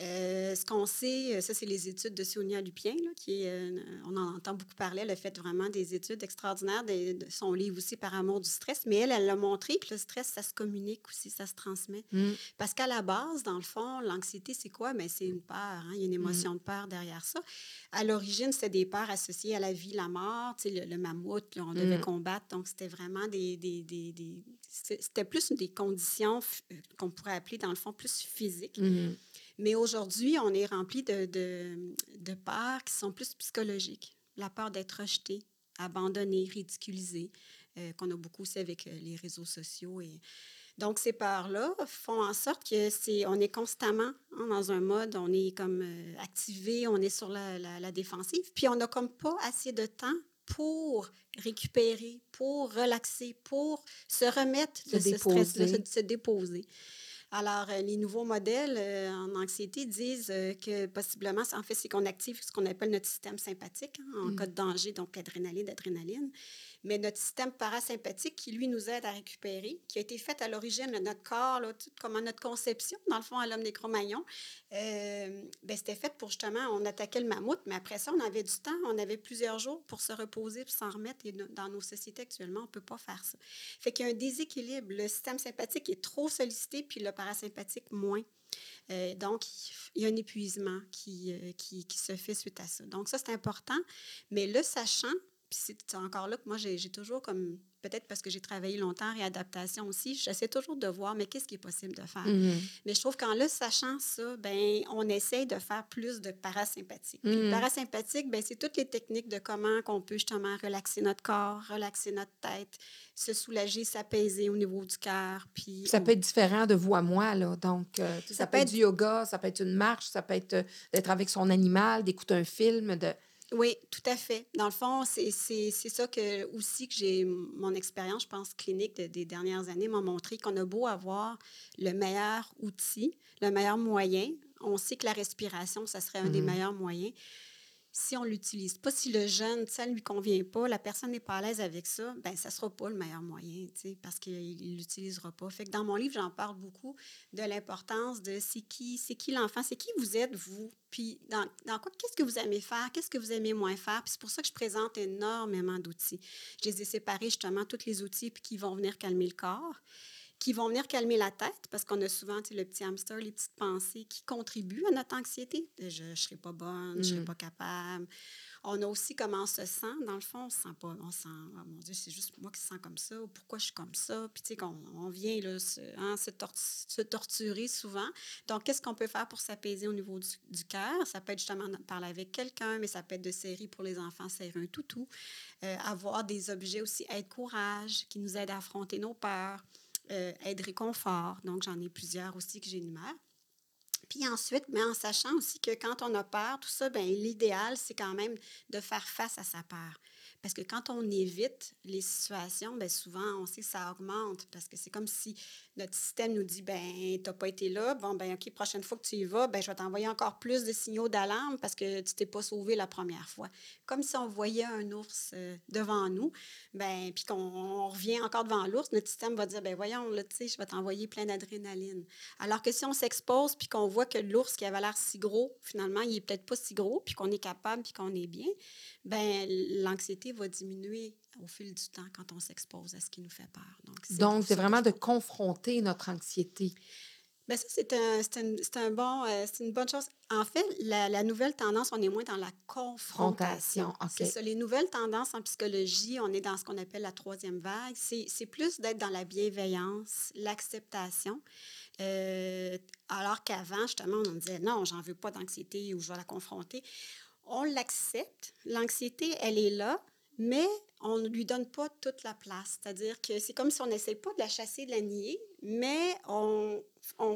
Euh, ce qu'on sait, euh, ça, c'est les études de Sonia Lupien, là, qui euh, on en entend beaucoup parler. Elle a fait vraiment des études extraordinaires, de, son livre aussi par amour du stress. Mais elle, elle a montré que le stress, ça se communique aussi, ça se transmet. Mm. Parce qu'à la base, dans le fond, l'anxiété, c'est quoi? Mais ben, c'est une peur. Hein? Il y a une mm. émotion de peur derrière ça. À l'origine, c'était des peurs associées à la vie, la mort. Le, mammouth, on devait mm. combattre. Donc, c'était vraiment des, des, des, des c'était plus des conditions qu'on pourrait appeler, dans le fond, plus physiques. Mais aujourd'hui, on est rempli de, de, de, peurs qui sont plus psychologiques. La peur d'être rejeté, abandonné, ridiculisé, euh, qu'on a beaucoup aussi avec euh, les réseaux sociaux. Et... Donc, ces peurs-là font en sorte que c'est, on est constamment hein, dans un mode, on est comme euh, activé, on est sur la, la, défensive, puis on n'a comme pas assez de temps pour récupérer, pour relaxer, pour se remettre de ce stress, de se déposer. Alors, euh, les nouveaux modèles euh, en anxiété disent euh, que possiblement, en fait, c'est qu'on active ce qu'on appelle notre système sympathique hein, en mm. cas de danger, donc adrénaline, adrénaline mais notre système parasympathique qui, lui, nous aide à récupérer, qui a été fait à l'origine de notre corps, là, tout, notre conception, dans le fond, à l'homme des euh, ben, c'était fait pour justement, on attaquait le mammouth, mais après ça, on avait du temps, on avait plusieurs jours pour se reposer, pour s'en remettre. Et dans nos sociétés actuellement, on ne peut pas faire ça. Fait qu'il y a un déséquilibre. Le système sympathique est trop sollicité, puis le parasympathique moins. Euh, donc, il y a un épuisement euh, qui, qui, se fait suite à ça. Donc, ça, c'est important. Mais le sachant, c'est encore là que moi, j'ai toujours comme, peut-être parce que j'ai travaillé longtemps en réadaptation aussi, j'essaie toujours de voir, mais qu'est-ce qui est possible de faire? Mm-hmm. Mais je trouve qu'en le sachant ça, ben on essaye de faire plus de parasympathique. Mm parasympathique, ben c'est toutes les techniques de comment qu'on peut justement relaxer notre corps, relaxer notre tête, se soulager, s'apaiser au niveau du cœur. Puis ça peut être différent de vous à moi, là. Donc, euh, ça, peut être du yoga, ça peut être une marche, ça peut être euh, d'être avec son animal, d'écouter un film, de oui, tout à fait. Dans le fond, c'est ça que aussi que j'ai mon expérience, je pense, clinique des dernières années m'a montré qu'on a beau avoir le meilleur outil, le meilleur moyen. On sait que la respiration, ça serait un des mmh meilleurs moyens si on l'utilise pas, si le jeune, ça ne lui convient pas, la personne n'est pas à l'aise avec ça, ben ça sera pas le meilleur moyen, parce qu'il ne l'utilisera pas. Fait dans mon livre, j'en parle beaucoup de l'importance de c'est qui, c'est qui l'enfant, c'est qui vous êtes, vous, puis dans, dans quoi, qu'est-ce que vous aimez faire, qu'est-ce que vous aimez moins faire, c'est pour ça que je présente énormément d'outils. Je les ai séparés justement, tous les outils qui vont venir calmer le corps qui vont venir calmer la tête parce qu'on a souvent le petit hamster, les petites pensées qui contribuent à notre anxiété. Je ne serai pas bonne, je ne serai mm. pas capable. On a aussi comment on se sent. Dans le fond, on se sent pas. On sent, oh mon Dieu, c'est juste moi qui se sens comme ça. Pourquoi je suis comme ça? Puis, tu sais, qu'on on vient là, se, hein, se, torturer souvent. Donc, qu'est-ce qu'on peut faire pour s'apaiser au niveau du, du cœur? Ça peut être justement de parler avec quelqu'un, mais ça peut être de serrer pour les enfants, serrer un toutou. Euh, avoir des objets aussi, être courage, qui nous aident à affronter nos peurs. Euh, aide réconfort. Donc, j'en ai plusieurs aussi que j'énumère. Puis ensuite, mais en sachant aussi que quand on a peur, tout ça, ben l'idéal, c'est quand même de faire face à sa peur. Parce que quand on évite les situations, bien souvent, on sait que ça augmente parce que c'est comme si notre système nous dit ben tu n'as pas été là, bon, ben OK, prochaine fois que tu y vas, ben je vais t'envoyer encore plus de signaux d'alarme parce que tu t'es pas sauvé la première fois. Comme si on voyait un ours euh, devant nous, ben puis qu'on revient encore devant l'ours, notre système va dire ben voyons, là, tu sais, je vais t'envoyer plein d'adrénaline. Alors que si on s'expose puis qu'on voit que l'ours qui avait l'air si gros, finalement, il est peut-être pas si gros, puis qu'on est capable, puis qu'on est bien, ben l'anxiété va diminuer au fil du temps quand on s'expose à ce qui nous fait peur. Donc, c'est vraiment de confronter notre anxiété. Bien, ça, c'est un, un, bon, euh, une bonne chose. En fait, la, nouvelle tendance, on est moins dans la confrontation. C'est ça. Les nouvelles tendances en psychologie, on est dans ce qu'on appelle la troisième vague. C'est plus d'être dans la bienveillance, l'acceptation. Euh, alors qu'avant, justement, on disait non, j'en veux pas d'anxiété ou je vais la confronter on l'accepte. L'anxiété, elle est là, mais on ne lui donne pas toute la place. C'est-à-dire que c'est comme si on n'essaie pas de la chasser, de la nier, mais on,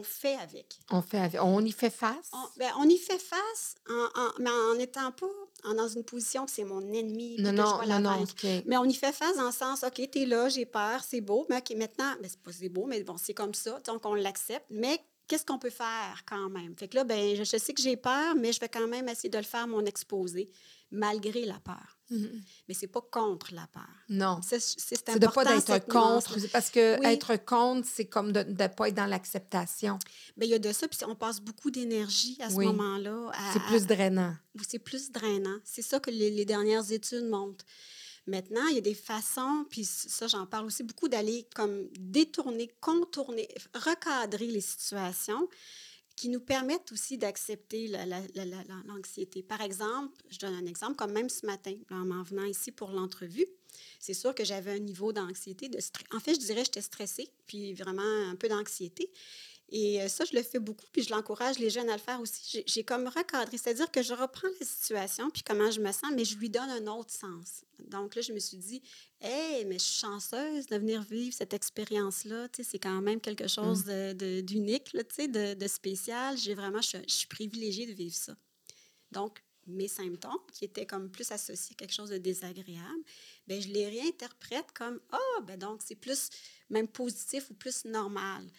fait avec. On fait avec. On y fait face? On, ben, on y fait face, en, mais en n'étant pas dans une position que c'est mon ennemi. Non, non, non, non Mais on y fait face dans le sens, OK, t'es là, j'ai peur, c'est beau, mais OK, maintenant, ben, c'est pas c'est beau, mais bon, c'est comme ça, donc on l'accepte. Mais qu'est-ce qu'on peut faire quand même? Fait que là, ben, je, sais que j'ai peur, mais je vais quand même essayer de le faire mon exposé, malgré la peur. Mm-hmm. Mais c'est pas contre la peur. Non. C'est de ne pas d'être contre. Parce que être contre, c'est comme de ne pas être dans l'acceptation. Bien, il y a de ça, puis on passe beaucoup d'énergie à ce moment-là. C'est plus drainant. C'est plus drainant. C'est ça que les, les dernières études montrent. Maintenant, il y a des façons, puis ça, j'en parle aussi beaucoup, d'aller comme détourner, contourner, recadrer les situations qui nous permettent aussi d'accepter l'anxiété. Par exemple, je donne un exemple, comme même ce matin, en m'en venant ici pour l'entrevue, c'est sûr que j'avais un niveau d'anxiété, de. En fait, je dirais que j'étais stressée, puis vraiment un peu d'anxiété. Et euh, ça, je le fais beaucoup, puis je l'encourage les jeunes à le faire aussi. J'ai comme recadré, c'est-à-dire que je reprends la situation, puis comment je me sens, mais je lui donne un autre sens. Donc là, je me suis dit, hey, mais je suis chanceuse de venir vivre cette expérience-là. Tu sais, c'est quand même quelque chose mmh. d'unique, tu sais, de, de, spécial. J'ai vraiment, je, suis privilégiée de vivre ça. Donc, mes symptômes, qui étaient comme plus associés à quelque chose de désagréable, bien, je les réinterprète comme, ah, oh, ben donc, c'est plus même positif ou plus normal.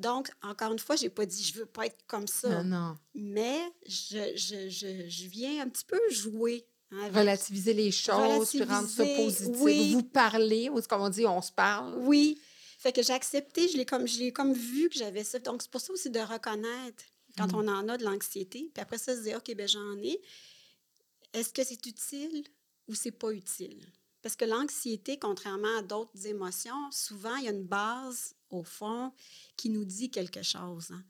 Donc, encore une fois, je n'ai pas dit je veux pas être comme ça. Non, non. Mais je, je, je, je viens un petit peu jouer. Hein, Relativiser les choses, puis rendre ça positif. Oui. Vous parler, ou comme on dit, on se parle. Oui. Fait que j'ai accepté, je l'ai comme, comme vu que j'avais ça. Donc, c'est pour ça aussi de reconnaître quand mm. on en a de l'anxiété. Puis après ça, se dire, OK, ben j'en ai. Est-ce que c'est utile ou c'est pas utile? Parce que l'anxiété, contrairement à d'autres émotions, souvent, il y a une base au fond, qui nous dit quelque chose. Hein.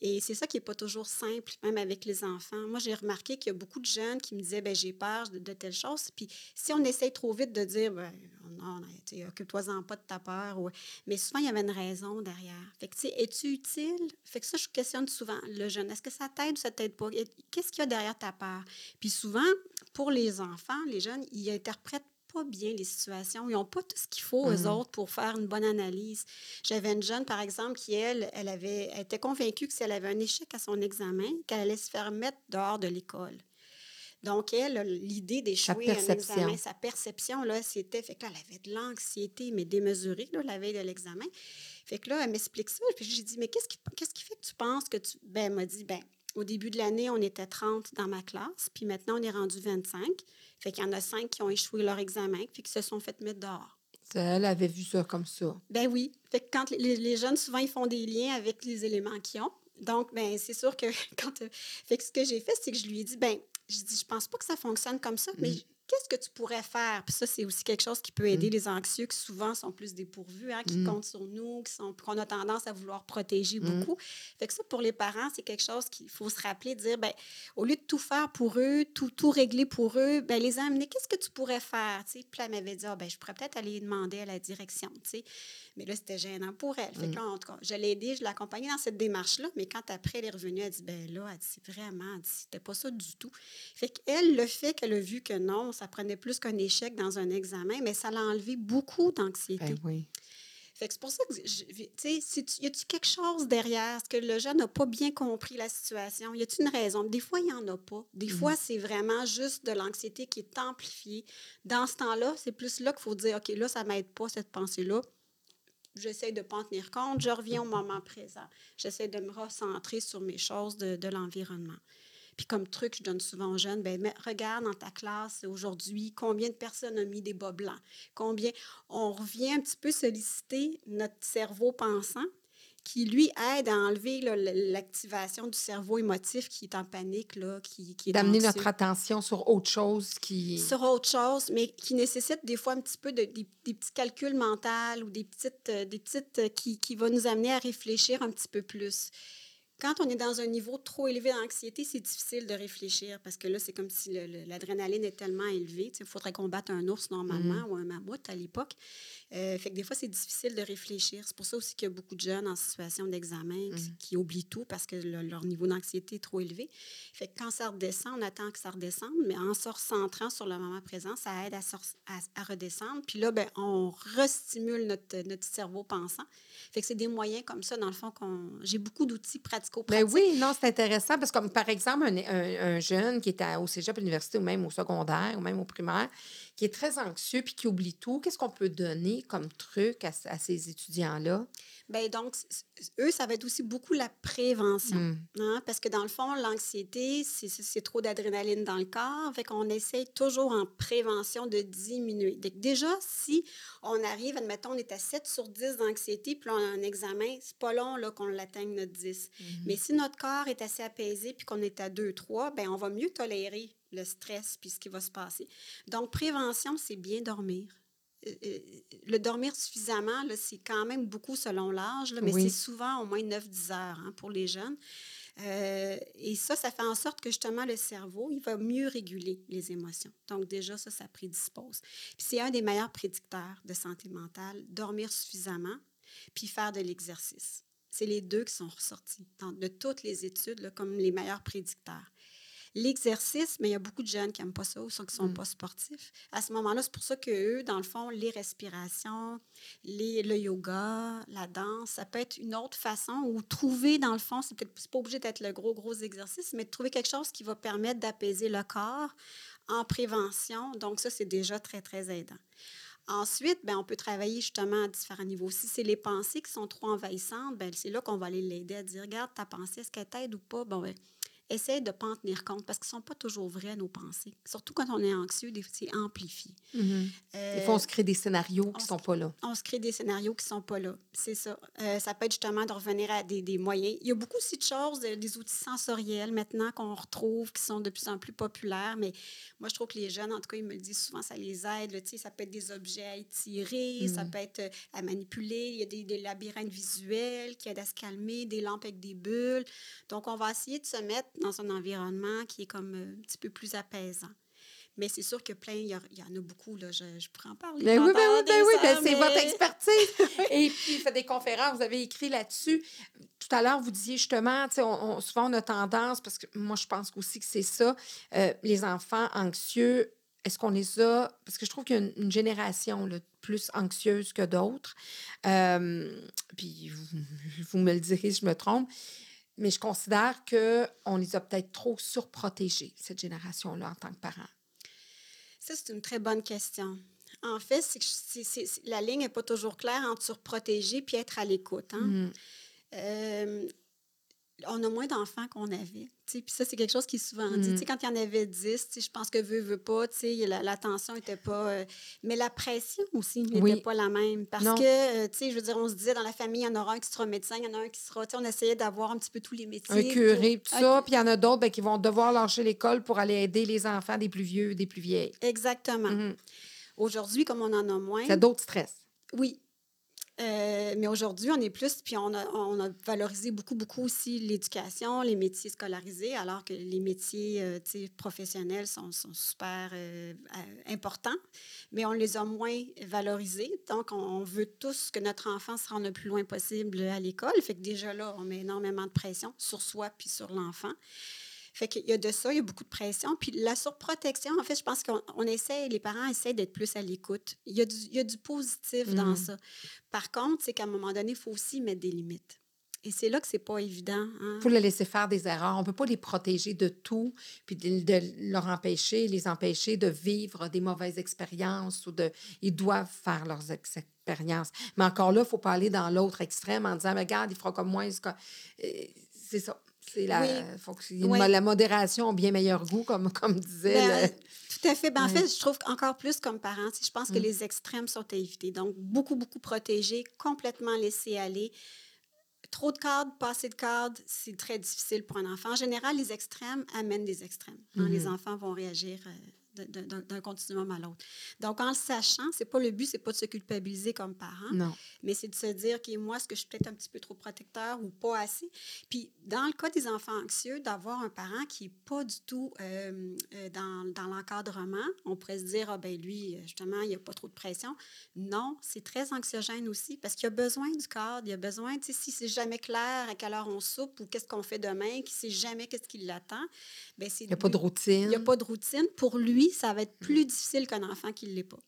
Et c'est ça qui n'est pas toujours simple, même avec les enfants. Moi, j'ai remarqué qu'il y a beaucoup de jeunes qui me disaient ben, j'ai peur de, telle chose. Puis si on essaie trop vite de dire ben, non, occupe-toi-en pas de ta peur. Mais souvent, il y avait une raison derrière. Fait que, tu es-tu utile? Fait que ça, je questionne souvent le jeune. Est-ce que ça t'aide ou ça t'aide pas? Qu'est-ce qu'il y a derrière ta peur? Puis souvent, pour les enfants, les jeunes, ils interprètent pas bien les situations. Ils n'ont pas tout ce qu'il faut, aux mmh autres, pour faire une bonne analyse. J'avais une jeune, par exemple, qui, elle, elle, avait, était convaincue que si elle avait un échec à son examen, qu'elle allait se faire mettre dehors de l'école. Donc, elle, l'idée d'échouer un examen, sa perception, là, c'était, fait que là, elle avait de l'anxiété, mais démesurée, là, la veille de l'examen. Fait que là, elle m'explique ça. Puis j'ai dit, mais qu'est-ce qui, qu'est-ce qui fait que tu penses que tu. Ben, elle m'a dit, ben, au début de l'année, on était 30 dans ma classe, puis maintenant, on est rendu 25. Fait qu'il y en a cinq qui ont échoué leur examen, puis qui se sont fait mettre dehors. Elle avait vu ça comme ça. Ben oui. Fait que quand les, jeunes, souvent, ils font des liens avec les éléments qu'ils ont. Donc, ben c'est sûr que [laughs] quand... Euh, fait que ce que j'ai fait, c'est que je lui ai dit, ben je dis, je pense pas que ça fonctionne comme ça, mais mm qu'est-ce que tu pourrais faire? Puis ça, c'est aussi quelque chose qui peut aider mmh. les anxieux qui souvent sont plus dépourvus, hein, qui mmh. comptent sur nous, qui sont, qu'on a tendance à vouloir protéger mmh. beaucoup. Fait que ça, pour les parents, c'est quelque chose qu'il faut se rappeler, dire, ben, au lieu de tout faire pour eux, tout, tout régler pour eux, ben, les amener, qu'est-ce que tu pourrais faire? Puis elle m'avait dit, ah, ben, je pourrais peut-être aller demander à la direction. sais. Mais là, c'était gênant pour elle. Fait que en tout cas, je l'ai aidée, je l'ai accompagnée dans cette démarche-là. Mais quand après, elle est revenue, elle dit, ben là, elle dit, vraiment, elle dit, c'était pas ça du tout. Fait qu'elle, le fait qu'elle a vu que non, ça prenait plus qu'un échec dans un examen, mais ça l'a enlevé beaucoup d'anxiété. Ben oui. Fait que c'est pour ça que, tu sais, y a-tu quelque chose derrière? Est-ce que le jeune n'a pas bien compris la situation? Y a-t-il une raison? Des fois, il n'y en a pas. Des mm-hmm. fois, c'est vraiment juste de l'anxiété qui est amplifiée. Dans ce temps-là, c'est plus là qu'il faut dire, OK, là, ça ne m'aide pas, cette pensée-là j'essaie de ne pas en tenir compte, je reviens au moment présent. J'essaie de me recentrer sur mes choses de, de l'environnement. Puis comme truc, je donne souvent aux jeunes, ben, regarde dans ta classe aujourd'hui combien de personnes ont mis des bas blancs. Combien on revient un petit peu solliciter notre cerveau pensant qui, lui, aide à enlever l'activation du cerveau émotif qui est en panique, là, qui, qui D'amener notre attention sur autre chose qui... Sur autre chose, mais qui nécessite des fois un petit peu de, des, petits calculs mentaux ou des petites... Euh, des petites euh, qui, qui va nous amener à réfléchir un petit peu plus. Quand on est dans un niveau trop élevé d'anxiété, c'est difficile de réfléchir parce que là, c'est comme si l'adrénaline est tellement élevée. Il faudrait combattre un ours normalement mm-hmm. ou un mammouth à l'époque. Euh, fait que des fois, c'est difficile de réfléchir. C'est pour ça aussi qu'il y a beaucoup de jeunes en situation d'examen qui, mm-hmm. oublient tout parce que leur niveau d'anxiété est trop élevé. Fait que quand ça redescend, on attend que ça redescende, mais en se recentrant sur le moment présent, ça aide à, à, redescendre. Puis là, ben, on restimule notre, notre cerveau pensant. Fait que c'est des moyens comme ça, dans le fond, qu'on j'ai beaucoup d'outils pratiques ben oui, non, c'est intéressant parce que, par exemple, un, un, jeune qui est au cégep, à l'université ou même au secondaire ou même au primaire, qui est très anxieux puis qui oublie tout, qu'est-ce qu'on peut donner comme truc à, à ces étudiants-là? Bien, donc, eux, ça va être aussi beaucoup la prévention. Hmm. Hein, parce que dans le fond, l'anxiété, c'est trop d'adrénaline dans le corps. Fait qu'on essaye toujours en prévention de diminuer. Donc, déjà, si on arrive, admettons, on est à 7 sur 10 d'anxiété, puis on a un examen, c'est pas long qu'on l'atteigne, notre 10. Hmm. Mais si notre corps est assez apaisé, puis qu'on est à 2, 3, bien, on va mieux tolérer le stress, puis ce qui va se passer. Donc, prévention, c'est bien dormir. Euh, euh, le dormir suffisamment, c'est quand même beaucoup selon l'âge, mais c'est souvent au moins 9-10 heures hein, pour les jeunes. Euh, et ça, ça fait en sorte que justement le cerveau, il va mieux réguler les émotions. Donc déjà, ça, ça prédispose. Puis c'est un des meilleurs prédicteurs de santé mentale, dormir suffisamment, puis faire de l'exercice. C'est les deux qui sont ressortis de toutes les études comme les meilleurs prédicteurs. L'exercice, mais il y a beaucoup de jeunes qui n'aiment pas ça ou qui ne sont mm. pas sportifs. À ce moment-là, c'est pour ça qu'eux, dans le fond, les respirations, les, le yoga, la danse, ça peut être une autre façon ou trouver, dans le fond, c'est peut-être pas obligé d'être le gros, gros exercice, mais de trouver quelque chose qui va permettre d'apaiser le corps en prévention. Donc, ça, c'est déjà très, très aidant. Ensuite, ben, on peut travailler justement à différents niveaux. Si c'est les pensées qui sont trop envahissantes, ben, c'est là qu'on va aller l'aider à dire, regarde, ta pensée, est-ce qu'elle t'aide ou pas? Bon, ben, essaye de ne pas en tenir compte parce qu'ils ne sont pas toujours vrais, nos pensées. Surtout quand on est anxieux, c'est amplifié. Mm Des fois, on se crée des scénarios qui ne sont pas là. On se crée des scénarios qui ne sont pas là. C'est ça. Euh, ça peut être justement de revenir à des, des, moyens. Il y a beaucoup aussi de choses, des outils sensoriels maintenant qu'on retrouve qui sont de plus en plus populaires. Mais moi, je trouve que les jeunes, en tout cas, ils me le disent souvent, ça les aide. Là, ça peut être des objets à étirer, ça mhm. peut être euh, à manipuler. Il y a des, des labyrinthes visuels qui aident à se calmer, des lampes avec des bulles. Donc, on va essayer de se mettre dans un environnement qui est comme euh, un petit peu plus apaisant. Mais c'est sûr que plein, il y, en a beaucoup, là, je, je pourrais en parler. Ben oui, ben oui, ben oui ben c'est votre expertise. [laughs] Et puis, il fait des conférences, vous avez écrit là-dessus. Tout à l'heure, vous disiez justement, on, souvent on a tendance, parce que moi, je pense aussi que c'est ça, euh, les enfants anxieux, est-ce qu'on les a, parce que je trouve qu'il y a une, génération là, plus anxieuse que d'autres. Euh, puis, vous, [laughs] vous, me le direz si je me trompe mais je considère qu'on les a peut-être trop surprotégés, cette génération-là, en tant que parents. Ça, c'est une très bonne question. En fait, c'est la ligne n'est pas toujours claire entre surprotéger puis être à l'écoute. Hein? Mm. Euh, on a moins d'enfants qu'on avait. Puis ça, c'est quelque chose qui est souvent dit. Mm. Quand il y en avait 10, je pense que veut, veut pas, l'attention la, n'était pas. Euh, mais la pression aussi n'était pas la même. Parce que, euh, je veux dire, on se disait dans la famille, il y en aura un qui sera médecin, il y en a un qui sera. On essayait d'avoir un petit peu tous les métiers. Un curé, tout ça. Puis il y en a d'autres ben, qui vont devoir lâcher l'école pour aller aider les enfants des plus vieux, des plus vieilles. Exactement. Mm-hmm. Aujourd'hui, comme on en a moins. C'est d'autres stress. Oui, euh, mais aujourd'hui, on est plus, puis on a, on a valorisé beaucoup, beaucoup aussi l'éducation, les métiers scolarisés, alors que les métiers euh, professionnels sont, super euh, importants, mais on les a moins valorisés. Donc, on veut tous que notre enfant se rende le plus loin possible à l'école. Fait que déjà là, on met énormément de pression sur soi puis sur l'enfant. Fait qu'il y a de ça, il y a beaucoup de pression. Puis la surprotection, en fait, je pense qu'on essaie, les parents essaient d'être plus à l'écoute. Il y a du, il y a du positif dans mm-hmm. ça. Par contre, c'est qu'à un moment donné, il faut aussi mettre des limites. Et c'est là que c'est pas évident. Il hein. faut les laisser faire des erreurs. On ne peut pas les protéger de tout, puis de, leur empêcher, les empêcher de vivre des mauvaises expériences ou de. Ils doivent faire leurs expériences. Mais encore là, il ne faut pas aller dans l'autre extrême en disant, regarde, il fera comme moi. C'est ça. C'est la, faut que, la modération a bien meilleur goût, comme, [laughs] comme disait. Ben, tout à fait. Ben, En fait, je trouve encore plus comme parent, je pense que mm. les extrêmes sont à éviter. Donc, beaucoup, beaucoup protégés, complètement laissés aller. Trop de cadres, pas assez de cadres, c'est très difficile pour un enfant. En général, les extrêmes amènent des extrêmes. Les mm-hmm. enfants vont réagir euh, d'un continuum à l'autre. Donc, en le sachant, c'est pas le but, c'est pas de se culpabiliser comme parent, non. mais c'est de se dire que moi, est-ce que je suis peut-être un petit peu trop protecteur ou pas assez? Puis, dans le cas des enfants anxieux, d'avoir un parent qui n'est pas du tout euh, euh, dans, dans l'encadrement, on pourrait se dire, ah ben lui, justement, il n'y a pas trop de pression. Non, c'est très anxiogène aussi parce qu'il y a besoin du cadre, il y a besoin, tu sais, si c'est jamais clair à quelle heure on soupe ou qu'est-ce qu'on fait demain, qui sait jamais qu'est-ce qui l'attend, ben c'est... Il n'y a pas de routine. Il n'y a pas de routine. Pour lui, ça va être plus difficile qu'un enfant qui ne l'est pas.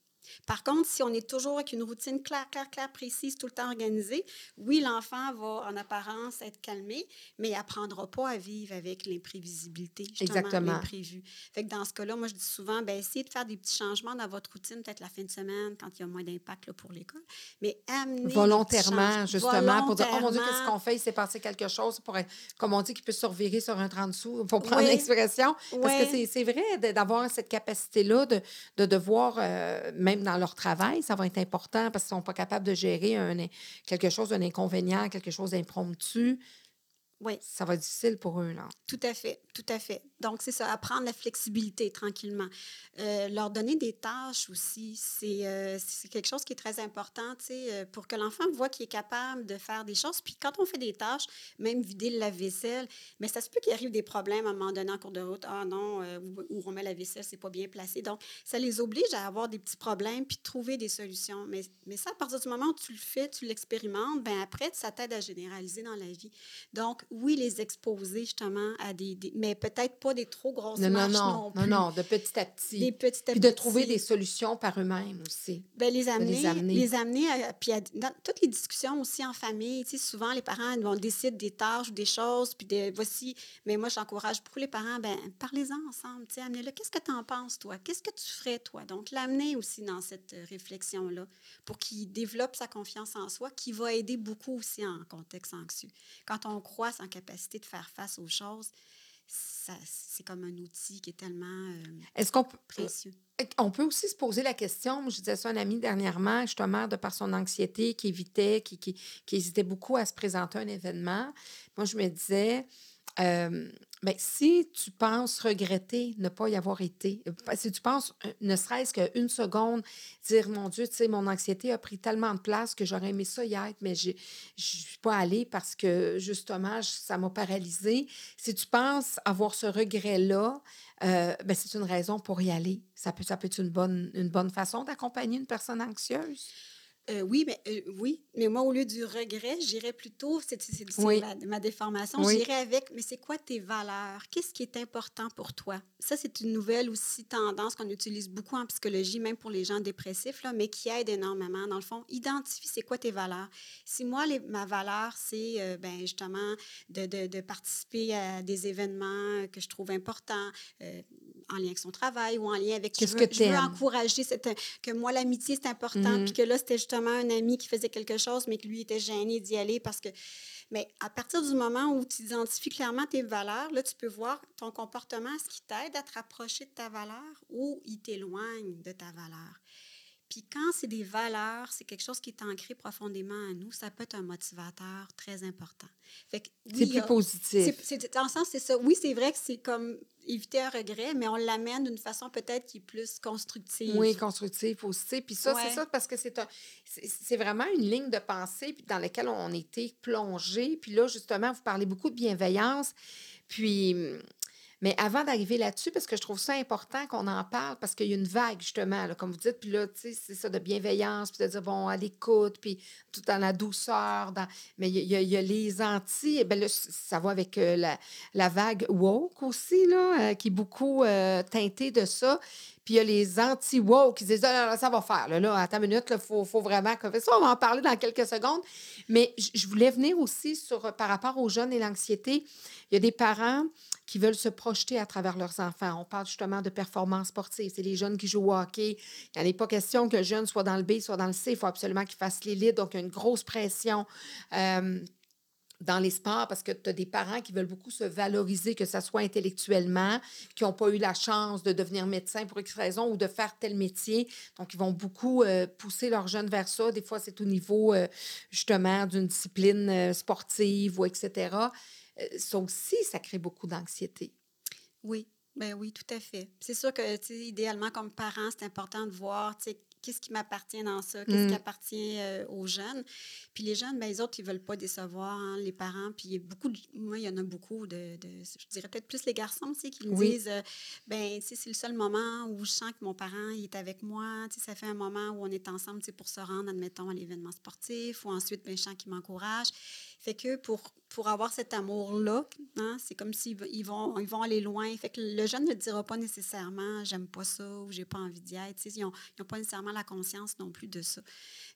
Par contre, si on est toujours avec une routine claire, claire, claire, précise, tout le temps organisée, oui, l'enfant va en apparence être calmé, mais il n'apprendra pas à vivre avec l'imprévisibilité, Exactement. l'imprévu. Fait que dans ce cas-là, moi, je dis souvent, ben, essayez de faire des petits changements dans votre routine, peut-être la fin de semaine, quand il y a moins d'impact pour l'école, mais amener Volontairement, justement, pour dire, oh mon Dieu, qu'est-ce qu'on fait? Il s'est passé quelque chose, pour être, comme on dit, qu'il peut se revirer sur un 30 sous, [laughs] pour prendre l'expression. Parce que c'est vrai d'avoir cette capacité-là de, de devoir, euh, même dans leur travail, ça va être important parce qu'ils ne sont pas capables de gérer un, quelque chose d'un inconvénient, quelque chose d'impromptu. Oui. Ça va être difficile pour eux, là. Tout à fait, tout à fait. Donc, c'est ça, apprendre la flexibilité tranquillement. Euh, leur donner des tâches aussi, c'est euh, quelque chose qui est très important, tu sais, euh, pour que l'enfant voit qu'il est capable de faire des choses. Puis quand on fait des tâches, même vider la vaisselle, mais ça se peut qu'il arrive des problèmes à un moment donné en cours de route. Ah non, où, on met la vaisselle, c'est pas bien placé. Donc, ça les oblige à avoir des petits problèmes puis trouver des solutions. Mais, mais ça, à partir du moment où tu le fais, tu l'expérimentes, ben après, ça t'aide à généraliser dans la vie. Donc, oui, les exposer justement à des, mais peut-être pas des trop grosses non, marches non, non, non, non, de petit à petit. Des petit à puis de trouver des solutions par eux-mêmes aussi. Bien, les amener, les amener. Les amener puis dans toutes les discussions aussi en famille, tu sais, souvent les parents vont décider des tâches ou des choses, puis de, voici, mais moi j'encourage beaucoup les parents, ben parlez-en ensemble, tu sais, amenez-le. Qu'est-ce que tu en penses, toi? Qu'est-ce que tu ferais, toi? Donc, l'amener aussi dans cette réflexion-là pour qu'il développe sa confiance en soi, qui va aider beaucoup aussi en contexte anxieux. Quand on croit en capacité de faire face aux choses, c'est comme un outil qui est tellement euh, Est-ce qu'on précieux. On peut aussi se poser la question, je disais ça à un ami dernièrement, justement, de par son anxiété, qui évitait, qui, qui, qui hésitait beaucoup à se présenter à un événement. Moi, je me disais, euh, ben, si tu penses regretter ne pas y avoir été, euh, si tu penses, euh, ne serait-ce qu'une seconde, dire mon Dieu, tu sais, mon anxiété a pris tellement de place que j'aurais aimé ça y être, mais je ne suis pas allée parce que justement, ça m'a paralysée. Si tu penses avoir ce regret-là, ben, c'est une raison pour y aller. Ça peut, ça peut être une bonne, une bonne façon d'accompagner une personne anxieuse. Euh, oui, mais euh, oui, mais moi, au lieu du regret, j'irais plutôt, c'est ma, déformation, j'irais avec, mais c'est quoi tes valeurs? Qu'est-ce qui est important pour toi? Ça, c'est une nouvelle aussi tendance qu'on utilise beaucoup en psychologie, même pour les gens dépressifs, là, mais qui aide énormément. Dans le fond, identifie c'est quoi tes valeurs. Si moi, les, ma valeur, c'est euh, ben, justement de, de, de, participer à des événements que je trouve importants, en lien avec son travail ou en lien avec... Qu'est-ce que je veux encourager cette, que moi, l'amitié, c'est important, mmh puis que là, c'était justement un ami qui faisait quelque chose, mais que lui était gêné d'y aller parce que... Mais à partir du moment où tu identifies clairement tes valeurs, là, tu peux voir ton comportement, ce qui t'aide à te rapprocher de ta valeur ou il t'éloigne de ta valeur. Puis quand c'est des valeurs, c'est quelque chose qui est ancré profondément à nous, ça peut être un motivateur très important. c'est plus positif. C'est, dans le sens, c'est ça. Oui, c'est vrai que c'est comme éviter un regret, mais on l'amène d'une façon peut-être qui est plus constructive. Oui, constructive aussi. Puis ça, c'est ça parce que c'est, c'est, vraiment une ligne de pensée dans laquelle on était plongé. Puis là, justement, vous parlez beaucoup de bienveillance. Puis Mais avant d'arriver là-dessus, parce que je trouve ça important qu'on en parle, parce qu'il y a une vague, justement, comme vous dites, puis là, tu sais, c'est ça, de bienveillance, puis de dire, bon, à l'écoute, puis tout dans la douceur. Dans... Mais il y, a les anti, et bien là, ça va avec euh, la, la, vague woke aussi, là, euh, qui est beaucoup euh, teintée de ça. Puis il y a les anti-woke qui disent ah, ça va faire. Là, là à ta minute, il faut, faut, vraiment que ça. On va en parler dans quelques secondes. Mais je voulais venir aussi sur par rapport aux jeunes et l'anxiété. Il y a des parents qui veulent se projeter à travers leurs enfants. On parle justement de performance sportive. C'est les jeunes qui jouent au hockey. Il n'y en a pas question que le jeune soit dans le B, soit dans le C. Il faut absolument qu'il fasse l'élite. Donc, il y a une grosse pression. Euh, dans les parce que tu as des parents qui veulent beaucoup se valoriser, que ce soit intellectuellement, qui n'ont pas eu la chance de devenir médecin pour X raison ou de faire tel métier. Donc, ils vont beaucoup euh, pousser leurs jeunes vers ça. Des fois, c'est au niveau euh, justement d'une discipline euh, sportive ou etc. ça aussi, ça crée beaucoup d'anxiété. Oui, ben oui, tout à fait. C'est sûr que, idéalement, comme parent, c'est important de voir, qu'est-ce qui m'appartient dans ça, qu'est-ce qui mmh. appartient euh, aux jeunes. Puis les jeunes, ben, les autres, ils ne veulent pas décevoir hein, les parents. Puis il y a beaucoup, de, moi, il y en a beaucoup de, je dirais peut-être plus les garçons, tu sais, qui me disent, euh, ben, tu sais, c'est le seul moment où je sens que mon parent, il est avec moi, tu sais, ça fait un moment où on est ensemble, tu sais, pour se rendre, admettons, à l'événement sportif, ou ensuite, ben, je sens qu'il m'encourage. Fait que pour, pour avoir cet amour-là, hein, c'est comme s'ils ils vont, ils vont aller loin. Fait que le jeune ne dira pas nécessairement j'aime pas ça ou j'ai pas envie d'y être. Ils n'ont pas nécessairement la conscience non plus de ça.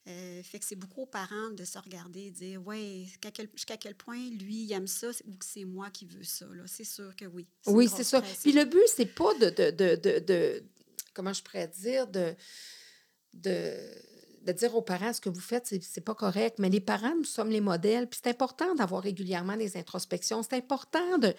Euh, fait que c'est beaucoup aux parents de se regarder et dire ouais, jusqu'à quel, quel, point lui il aime ça ou que c'est moi qui veux ça. C'est sûr que oui. Oui, c'est ça. Puis le but, c'est pas de, de, de, de, Comment je pourrais dire de de de dire aux parents ce que vous faites, c'est pas correct. Mais les parents, nous sommes les modèles. Puis c'est important d'avoir régulièrement des introspections. C'est important de.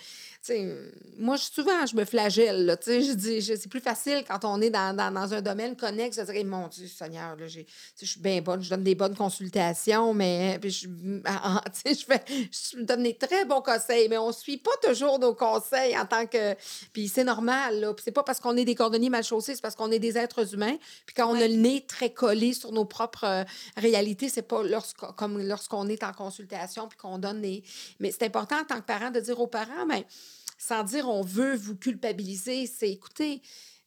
Moi, souvent, je me flagelle. Là, je dis, c'est plus facile quand on est dans, dans, dans un domaine connexe de dire Mon Dieu, Seigneur, là, je suis bien bonne, je donne des bonnes consultations, mais puis je, [laughs] je, fais, je donne des très bons conseils, mais on ne suit pas toujours nos conseils en tant que. Puis c'est normal. Là. Puis c'est pas parce qu'on est des cordonniers mal chaussés, c'est parce qu'on est des êtres humains. Puis quand on a le nez très collé sur nos propre euh, réalité. C'est pas comme lorsqu'on est en consultation puis qu'on donne. Mais c'est important en tant que parent de dire aux parents, mais sans dire on veut vous culpabiliser, c'est écoutez,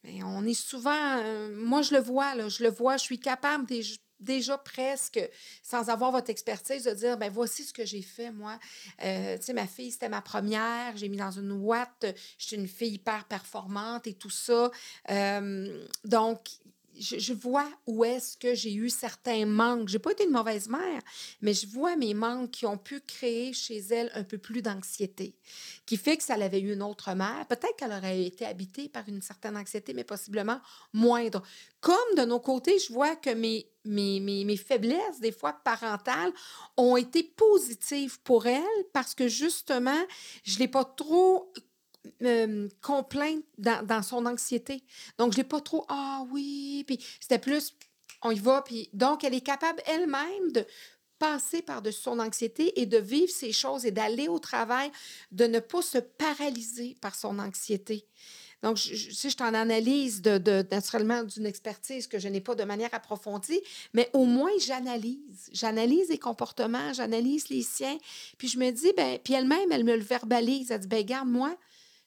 mais on est souvent. Euh, moi, je le vois, là, je le vois, je suis capable déjà presque, sans avoir votre expertise, de dire, ben voici ce que j'ai fait, moi. Euh, tu sais, ma fille, c'était ma première, j'ai mis dans une ouate, j'étais une fille hyper performante et tout ça. donc, je, vois où est-ce que j'ai eu certains manques. J'ai pas été une mauvaise mère, mais je vois mes manques qui ont pu créer chez elle un peu plus d'anxiété, qui fait que ça avait eu une autre mère. Peut-être qu'elle aurait été habitée par une certaine anxiété, mais possiblement moindre. Comme de nos côtés, je vois que mes, mes, mes, mes faiblesses, des fois parentales, ont été positives pour elle parce que justement, je ne l'ai pas trop euh, complainte dans, son anxiété. Donc, je n'ai pas trop, ah oui, puis c'était plus, on y va, puis donc, elle est capable elle-même de passer par-dessus son anxiété et de vivre ces choses et d'aller au travail, de ne pas se paralyser par son anxiété. Donc, je, je, je suis en analyse de, de, naturellement d'une expertise que je n'ai pas de manière approfondie, mais au moins j'analyse. J'analyse les comportements, j'analyse les siens. Puis je me dis, ben, puis elle-même, elle me le verbalise. Elle dit, ben, garde,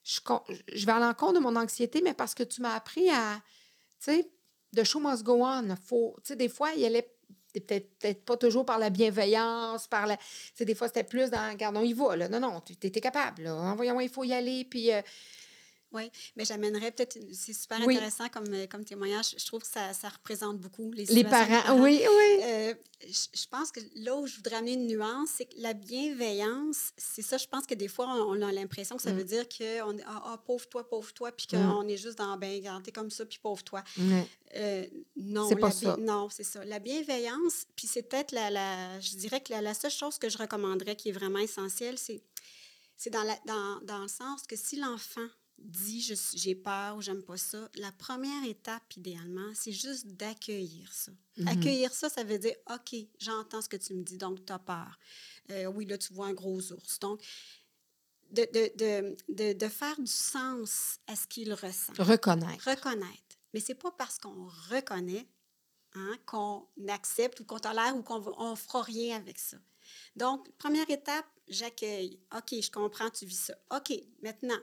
je, vais à l'encontre de mon anxiété, mais parce que tu m'as appris à, tu sais, de show must go on. Faut, tu sais, des fois, il allait peut-être peut pas toujours par la bienveillance, par la... Tu sais, des fois, c'était plus dans, gardons, il va, là. Non, non, tu étais capable, là. Voyons, il faut y aller, puis... Euh, oui, mais j'amènerais peut-être, c'est super intéressant comme, euh, comme témoignage. Je trouve que ça, ça représente beaucoup les Les parents, oui, oui. Euh, je, pense que là où je voudrais amener une nuance, c'est que la bienveillance, c'est ça, je pense que des fois, on, a l'impression que ça veut mm. dire qu'on est, ah, ah, pauvre toi, pauvre toi, puis mm. qu'on est juste dans, ben, t'es comme ça, puis pauvre toi. Euh, non, c'est pas ça. Non, c'est ça. La bienveillance, puis c'est peut-être la, la, je dirais que la, la, seule chose que je recommanderais qui est vraiment essentielle, c'est, c'est dans, la, dans, dans le sens que si l'enfant dit j'ai peur ou j'aime pas ça, la première étape, idéalement, c'est juste d'accueillir ça. Mm-hmm. Accueillir ça, ça veut dire OK, j'entends ce que tu me dis, donc tu as peur. Euh, oui, là, tu vois un gros ours. Donc, de, de, de, de faire du sens à ce qu'il ressent. Reconnaître. Reconnaître. Mais c'est pas parce qu'on reconnaît hein, qu'on accepte ou qu'on tolère ou qu'on ne fera rien avec ça. Donc, première étape, j'accueille. OK, je comprends, tu vis ça. OK, maintenant,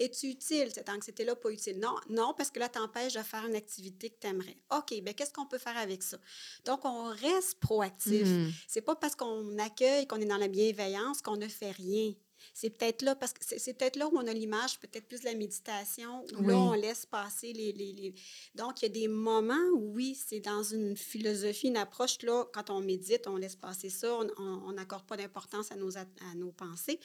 Es-tu utile, cette anxiété-là, pas utile? Non, non, parce que là, t'empêche de faire une activité que tu aimerais. OK, bien, qu'est-ce qu'on peut faire avec ça? Donc, on reste proactif. Mhm. C'est pas parce qu'on accueille, qu'on est dans la bienveillance, qu'on ne fait rien. C'est peut-être là, parce que c'est peut-être là où on a l'image, peut-être plus de la méditation, où là, on laisse passer les, les, les, Donc, il y a des moments où, oui, c'est dans une philosophie, une approche, là, quand on médite, on laisse passer ça, on n'accorde pas d'importance à nos, à nos pensées.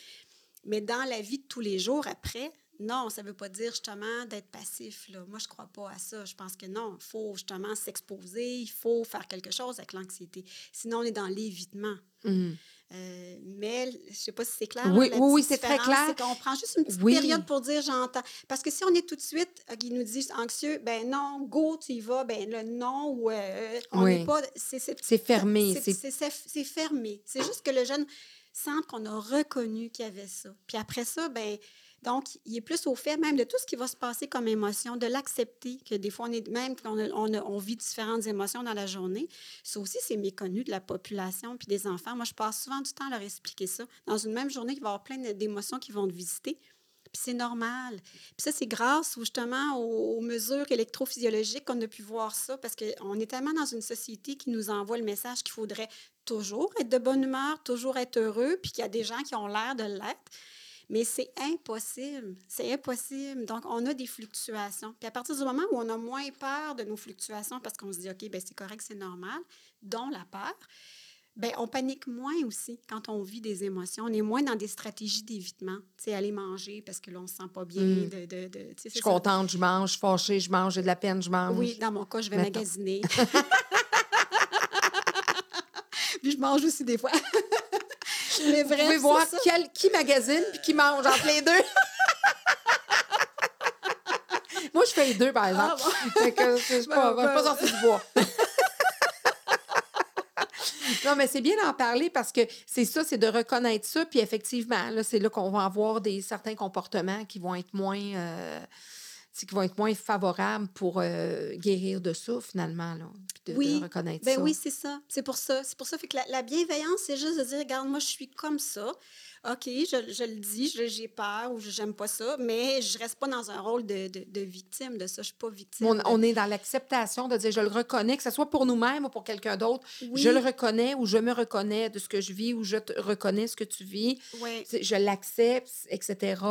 Mais dans la vie de tous les jours après, non, ça ne veut pas dire justement d'être passif. Là. Moi, je ne crois pas à ça. Je pense que non, il faut justement s'exposer, il faut faire quelque chose avec l'anxiété. Sinon, on est dans l'évitement. Mmh. Euh, mais je ne sais pas si c'est clair. Oui, oui, oui, c'est très clair. C'est qu'on prend juste une petite période pour dire j'entends. Parce que si on est tout de suite, euh, il nous dit anxieux, ben non, go, tu y vas, ben le non, ou euh, on n'est pas. C'est fermé. C'est fermé. C'est juste que le jeune sente qu'on a reconnu qu'il y avait ça. Puis après ça, ben donc, il est plus au fait même de tout ce qui va se passer comme émotion, de l'accepter, que des fois, on est même quand on, vit différentes émotions dans la journée. Ça aussi, c'est méconnu de la population puis des enfants. Moi, je passe souvent du temps à leur expliquer ça. Dans une même journée, il va y avoir plein d'émotions qui vont te visiter. Puis c'est normal. Puis ça, c'est grâce justement aux, mesures électrophysiologiques qu'on a pu voir ça, parce qu'on est tellement dans une société qui nous envoie le message qu'il faudrait toujours être de bonne humeur, toujours être heureux, puis qu'il y a des gens qui ont l'air de l'être. Mais c'est impossible. C'est impossible. Donc, on a des fluctuations. Puis à partir du moment où on a moins peur de nos fluctuations parce qu'on se dit, OK, ben c'est correct, c'est normal, dont la peur, ben on panique moins aussi quand on vit des émotions. On est moins dans des stratégies d'évitement. Tu sais, aller manger parce que là, on se sent pas bien. Hmm. De, de, de je suis contente, je mange, je suis fâchée, je mange, j'ai de la peine, je mange. Oui, dans mon cas, je vais magasiner. [laughs] Puis je mange aussi des fois. Vous pouvez voir qui magasine puis qui mange entre les deux. [laughs] Moi, je fais les deux, par exemple. Ah bon. je ne suis pas, pas sortie du bois. [laughs] non, mais c'est bien d'en parler parce que c'est ça, c'est de reconnaître ça. Puis effectivement, là, c'est là qu'on va avoir des, certains comportements qui vont être moins... Euh, qui vont être moins favorables pour euh, guérir de ça, finalement, là, de, oui. reconnaître ben Oui, c'est ça. C'est pour ça. C'est pour ça. Fait que la, la bienveillance, c'est juste de dire, regarde, moi, je suis comme ça. OK, je, je le dis, j'ai peur ou j'aime pas ça, mais je reste pas dans un rôle de, de, de victime de ça. Je suis pas victime. On, on est dans l'acceptation de dire je le reconnais, que ce soit pour nous-mêmes ou pour quelqu'un d'autre. Je le reconnais ou je me reconnais de ce que je vis ou je te reconnais ce que tu vis. Oui. Je l'accepte, etc.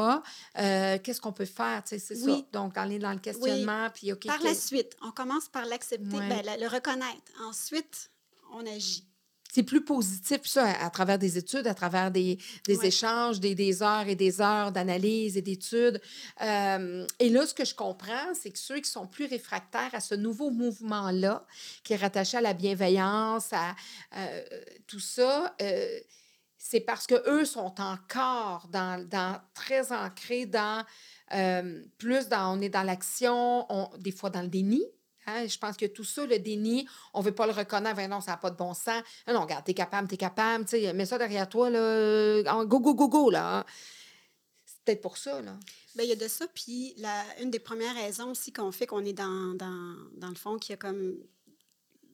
Euh, Qu'est-ce qu'on peut faire? C'est ça. Donc, aller dans le questionnement. Puis, OK. Par la suite, on commence par l'accepter, ben, le reconnaître. Ensuite, on agit c'est plus positif, ça, à, travers des études, à travers des, des échanges, des, des, heures et des heures d'analyse et d'études. Euh, et là, ce que je comprends, c'est que ceux qui sont plus réfractaires à ce nouveau mouvement-là, qui est rattaché à la bienveillance, à euh, tout ça, euh, c'est parce qu'eux sont encore dans, dans, très ancrés dans, plus dans, on est dans l'action, des fois dans le déni, Hein, je pense que tout ça, le déni, on ne veut pas le reconnaître. Ben non, ça n'a pas de bon sens. Non, non regarde, t'es capable, t'es capable. Mets ça derrière toi, là. Go, go, go, go, là. C'est peut-être pour ça, là. Bien, il y a de ça. Puis, la, une des premières raisons aussi qu'on fait qu'on est dans, dans, dans, le fond, qu'il y a comme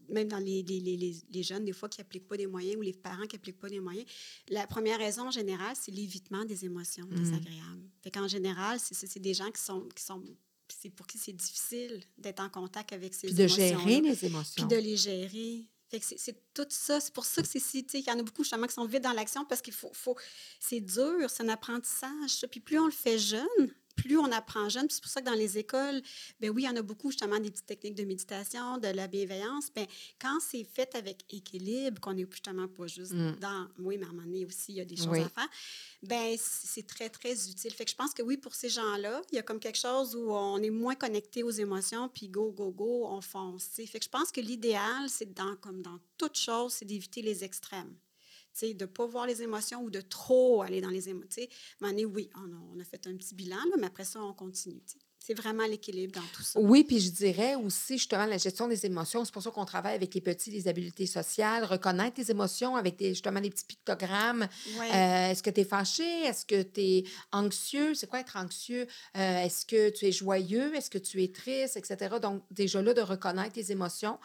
même dans les, les, les, les, jeunes, des fois, qui n'appliquent pas des moyens ou les parents qui n'appliquent pas des moyens, la première raison en général, c'est l'évitement des émotions mmh. désagréables. Fait qu'en général, c'est des gens qui sont, qui sont c'est pour qui c'est difficile d'être en contact avec ces émotions. Puis de gérer les émotions. Puis de les gérer. c'est tout ça. C'est pour ça que c'est si, il y en a beaucoup justement qui sont vite dans l'action parce qu'il faut, faut c'est dur, c'est un apprentissage. Puis plus on le fait jeune, plus on apprend jeune, c'est pour ça que dans les écoles, ben oui, il y en a beaucoup justement des petites techniques de méditation, de la bienveillance. Ben, quand c'est fait avec équilibre, qu'on n'est justement pas juste mm. dans, oui, mais à un moment donné aussi, il y a des choses à faire, ben c'est très, très utile. Fait que je pense que oui, pour ces gens-là, il y a comme quelque chose où on est moins connecté aux émotions, puis go, go, go, on fonce. Fait que je pense que l'idéal, c'est dans, comme dans toute chose, c'est d'éviter les extrêmes de ne pas voir les émotions ou de trop aller dans les émotions. Oui, on a, fait un petit bilan, mais après ça, on continue. C'est vraiment l'équilibre dans tout ça. Oui, puis je dirais aussi justement la gestion des émotions. C'est pour ça qu'on travaille avec les petits, les habiletés sociales, reconnaître les émotions avec des, justement des petits pictogrammes. Euh, est-ce que tu es fâché? Est-ce que tu es anxieux? C'est quoi être anxieux? Euh, est-ce que tu es joyeux? Est-ce que tu es triste? Etc. Donc, déjà là, de reconnaître les émotions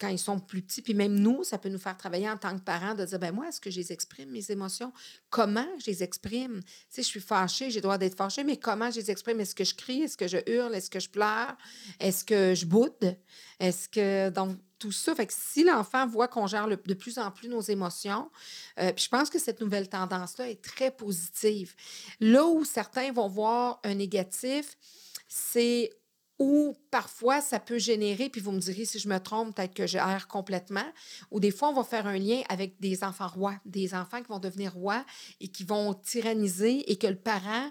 quand ils sont plus petits. Puis même nous, ça peut nous faire travailler en tant que parents de dire, ben moi, est-ce que je les exprime, mes émotions? Comment je les exprime? Tu sais, je suis fâchée, j'ai le droit d'être fâchée, mais comment je les exprime? Est-ce que je crie? Est-ce que je hurle? Est-ce que je pleure? Est-ce que je boude? Est-ce que. Donc, tout ça. Fait que si l'enfant voit qu'on gère de plus en plus nos émotions, euh, puis je pense que cette nouvelle tendance-là est très positive. Là où certains vont voir un négatif, c'est où parfois ça peut générer, puis vous me direz si je me trompe, peut-être que j'erre complètement, ou des fois on va faire un lien avec des enfants rois, des enfants qui vont devenir rois et qui vont tyranniser et que le parent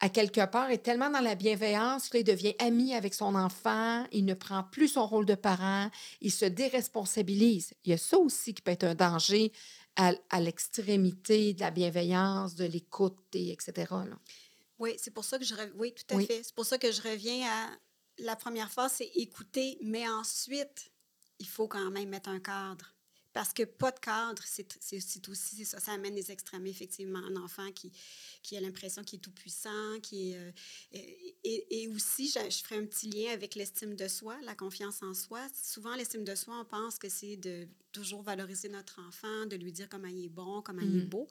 à quelque part, est tellement dans la bienveillance qu'il devient ami avec son enfant, il ne prend plus son rôle de parent, il se déresponsabilise. Il y a ça aussi qui peut être un danger à, l'extrémité de la bienveillance, de l'écoute, et etc. Oui, c'est pour ça que je oui, tout à fait. C'est pour ça que je reviens à la première phase, c'est écouter, mais ensuite, il faut quand même mettre un cadre. Parce que pas de cadre, c'est aussi ça. Ça amène des extrêmes, effectivement. Un enfant qui, qui a l'impression qu'il est tout puissant, qui est, euh, et, et, aussi, je, je, ferai un petit lien avec l'estime de soi, la confiance en soi. Souvent, l'estime de soi, on pense que c'est de toujours valoriser notre enfant, de lui dire comment il est bon, comment il est mmh. beau.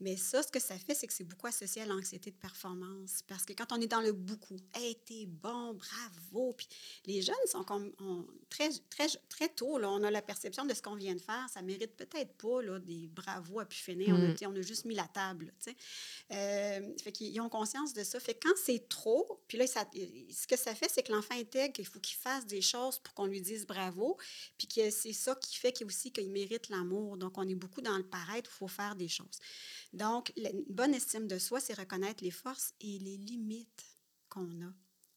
Mais ça, ce que ça fait, c'est que c'est beaucoup associé à l'anxiété de performance. Parce que quand on est dans le beaucoup, hey, t'es bon, bravo. Puis les jeunes sont comme très, très, très tôt, là, on a la perception de ce qu'on vient de faire. Ça mérite peut-être pas là, des bravos à pu finir. On, a, mm. on, a, juste mis la table. Euh, fait qu'ils ont conscience de ça. Fait que quand c'est trop, puis là, ça, ce que ça fait, c'est que l'enfant intègre qu'il faut qu'il fasse des choses pour qu'on lui dise bravo. Puis que c'est ça qui fait qu'il aussi qu'il mérite l'amour. Donc, on est beaucoup dans le paraître, il faut faire des choses. Donc, la bonne estime de soi, c'est reconnaître les forces et les limites qu'on a.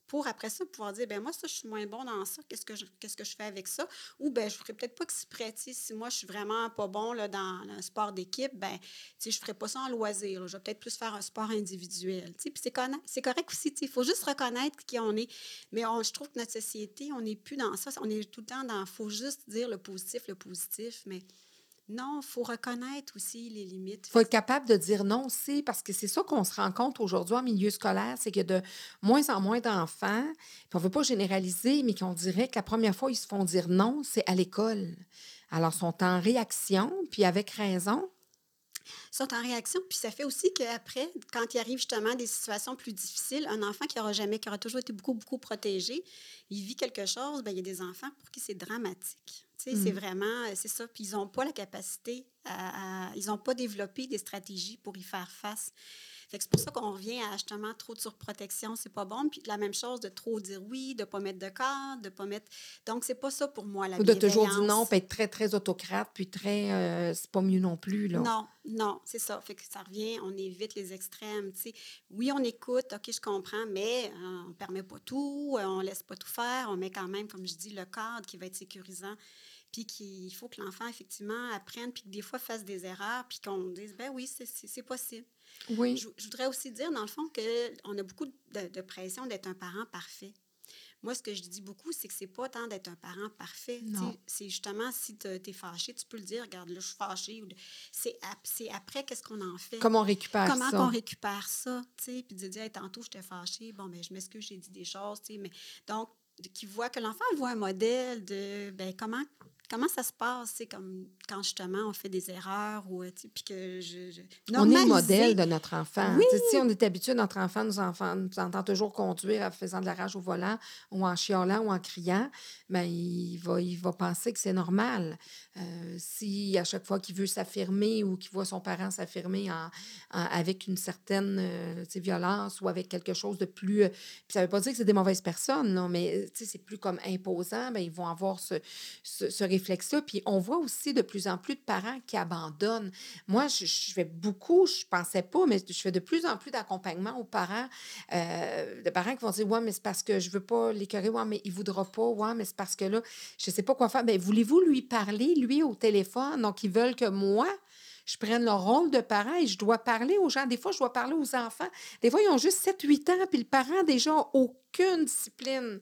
Pour après ça, pouvoir dire, ben moi, ça, je suis moins bon dans ça, qu'est-ce que je, que je fais avec ça? Ou ben je ne ferais peut-être pas exprès, si moi, je suis vraiment pas bon là, dans le sport d'équipe, ben je ne ferais pas ça en loisir, je vais peut-être plus faire un sport individuel. Puis c'est, c'est correct aussi, il faut juste reconnaître qui on est. Mais je trouve que notre société, on n'est plus dans ça, on est tout le temps dans, faut juste dire le positif, le positif, mais non, il faut reconnaître aussi les limites. Il faut être capable de dire non aussi, parce que c'est ça qu'on se rend compte aujourd'hui en milieu scolaire, c'est qu'il y a de moins en moins d'enfants, on ne veut pas généraliser, mais qu'on dirait que la première fois ils se font dire non, c'est à l'école. Alors, ils sont en réaction, puis avec raison, sont en réaction. Puis ça fait aussi qu'après, quand il arrive justement des situations plus difficiles, un enfant qui aura jamais, qui aura toujours été beaucoup, beaucoup protégé, il vit quelque chose, bien, il y a des enfants pour qui c'est dramatique. C'est mmh. vraiment, c'est ça. Puis ils n'ont pas la capacité, à, ils n'ont pas développé des stratégies pour y faire face c'est pour ça qu'on revient à justement trop de surprotection, c'est pas bon. Puis la même chose de trop dire oui, de pas mettre de cadre, de pas mettre. Donc, c'est pas ça pour moi, la Ou de toujours dire non, puis être très, très autocrate, puis très. Euh, c'est pas mieux non plus, là. Non, non, c'est ça. Fait que ça revient, on évite les extrêmes, tu sais. Oui, on écoute, OK, je comprends, mais euh, on permet pas tout, euh, on laisse pas tout faire, on met quand même, comme je dis, le cadre qui va être sécurisant puis qu'il faut que l'enfant, effectivement, apprenne, puis que des fois fasse des erreurs, puis qu'on dise, ben oui, c'est possible. Oui. Je, voudrais aussi dire, dans le fond, qu'on a beaucoup de, pression d'être un parent parfait. Moi, ce que je dis beaucoup, c'est que c'est pas tant d'être un parent parfait. C'est justement, si tu es fâché, tu peux le dire, regarde, là, je suis fâché. C'est après, qu'est-ce qu'on en fait? Comment on récupère Comment ça? Comment on récupère ça? Puis de dire, tantôt, j'étais fâchée, bon, mais ben, je m'excuse, j'ai dit des choses. Mais, donc, qui voit que l'enfant voit un modèle de ben, comment comment ça se passe, c'est comme quand justement on fait des erreurs ou puis que je, on est le modèle de notre enfant. Oui. Si on est habitué, notre enfant nous, enfants, nous entend toujours conduire en faisant de la rage au volant ou en chialant ou en criant, mais ben, il va, il va penser que c'est normal. Euh, si à chaque fois qu'il veut s'affirmer ou qu'il voit son parent s'affirmer en, avec une certaine euh, violence ou avec quelque chose de plus... Euh, ça ne veut pas dire que c'est des mauvaises personnes, non, mais c'est plus comme imposant, ben, ils vont avoir ce, ce, ce Puis on voit aussi de plus en plus de parents qui abandonnent. Moi, je, fais beaucoup, je pensais pas, mais je fais de plus en plus d'accompagnement aux parents, euh, de parents qui vont dire Ouais, mais c'est parce que je veux pas l'écœurer, ouais, mais il voudra pas, ouais, mais c'est parce que là, je sais pas quoi faire. Bien, voulez-vous lui parler, lui, au téléphone? Donc, ils veulent que moi, je prenne le rôle de parent et je dois parler aux gens. Des fois, je dois parler aux enfants. Des fois, ils ont juste 7-8 ans, puis le parent déjà au aucune discipline,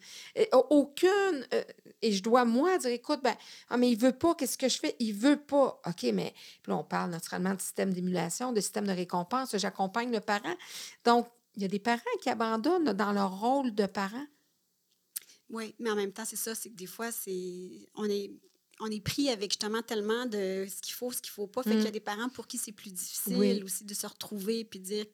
aucune. Euh, et je dois, moi, dire écoute, ben, ah, mais il veut pas, qu'est-ce que je fais? Il veut pas. OK, mais puis là, on parle naturellement de système d'émulation, de système de récompense. J'accompagne le parent. Donc, il y a des parents qui abandonnent dans leur rôle de parent. Oui, mais en même temps, c'est ça, c'est que des fois, c'est on est on est pris avec justement tellement de ce qu'il faut, ce qu'il ne faut pas. Fait qu'il y a mm. des parents pour qui c'est plus difficile aussi de se retrouver puis dire,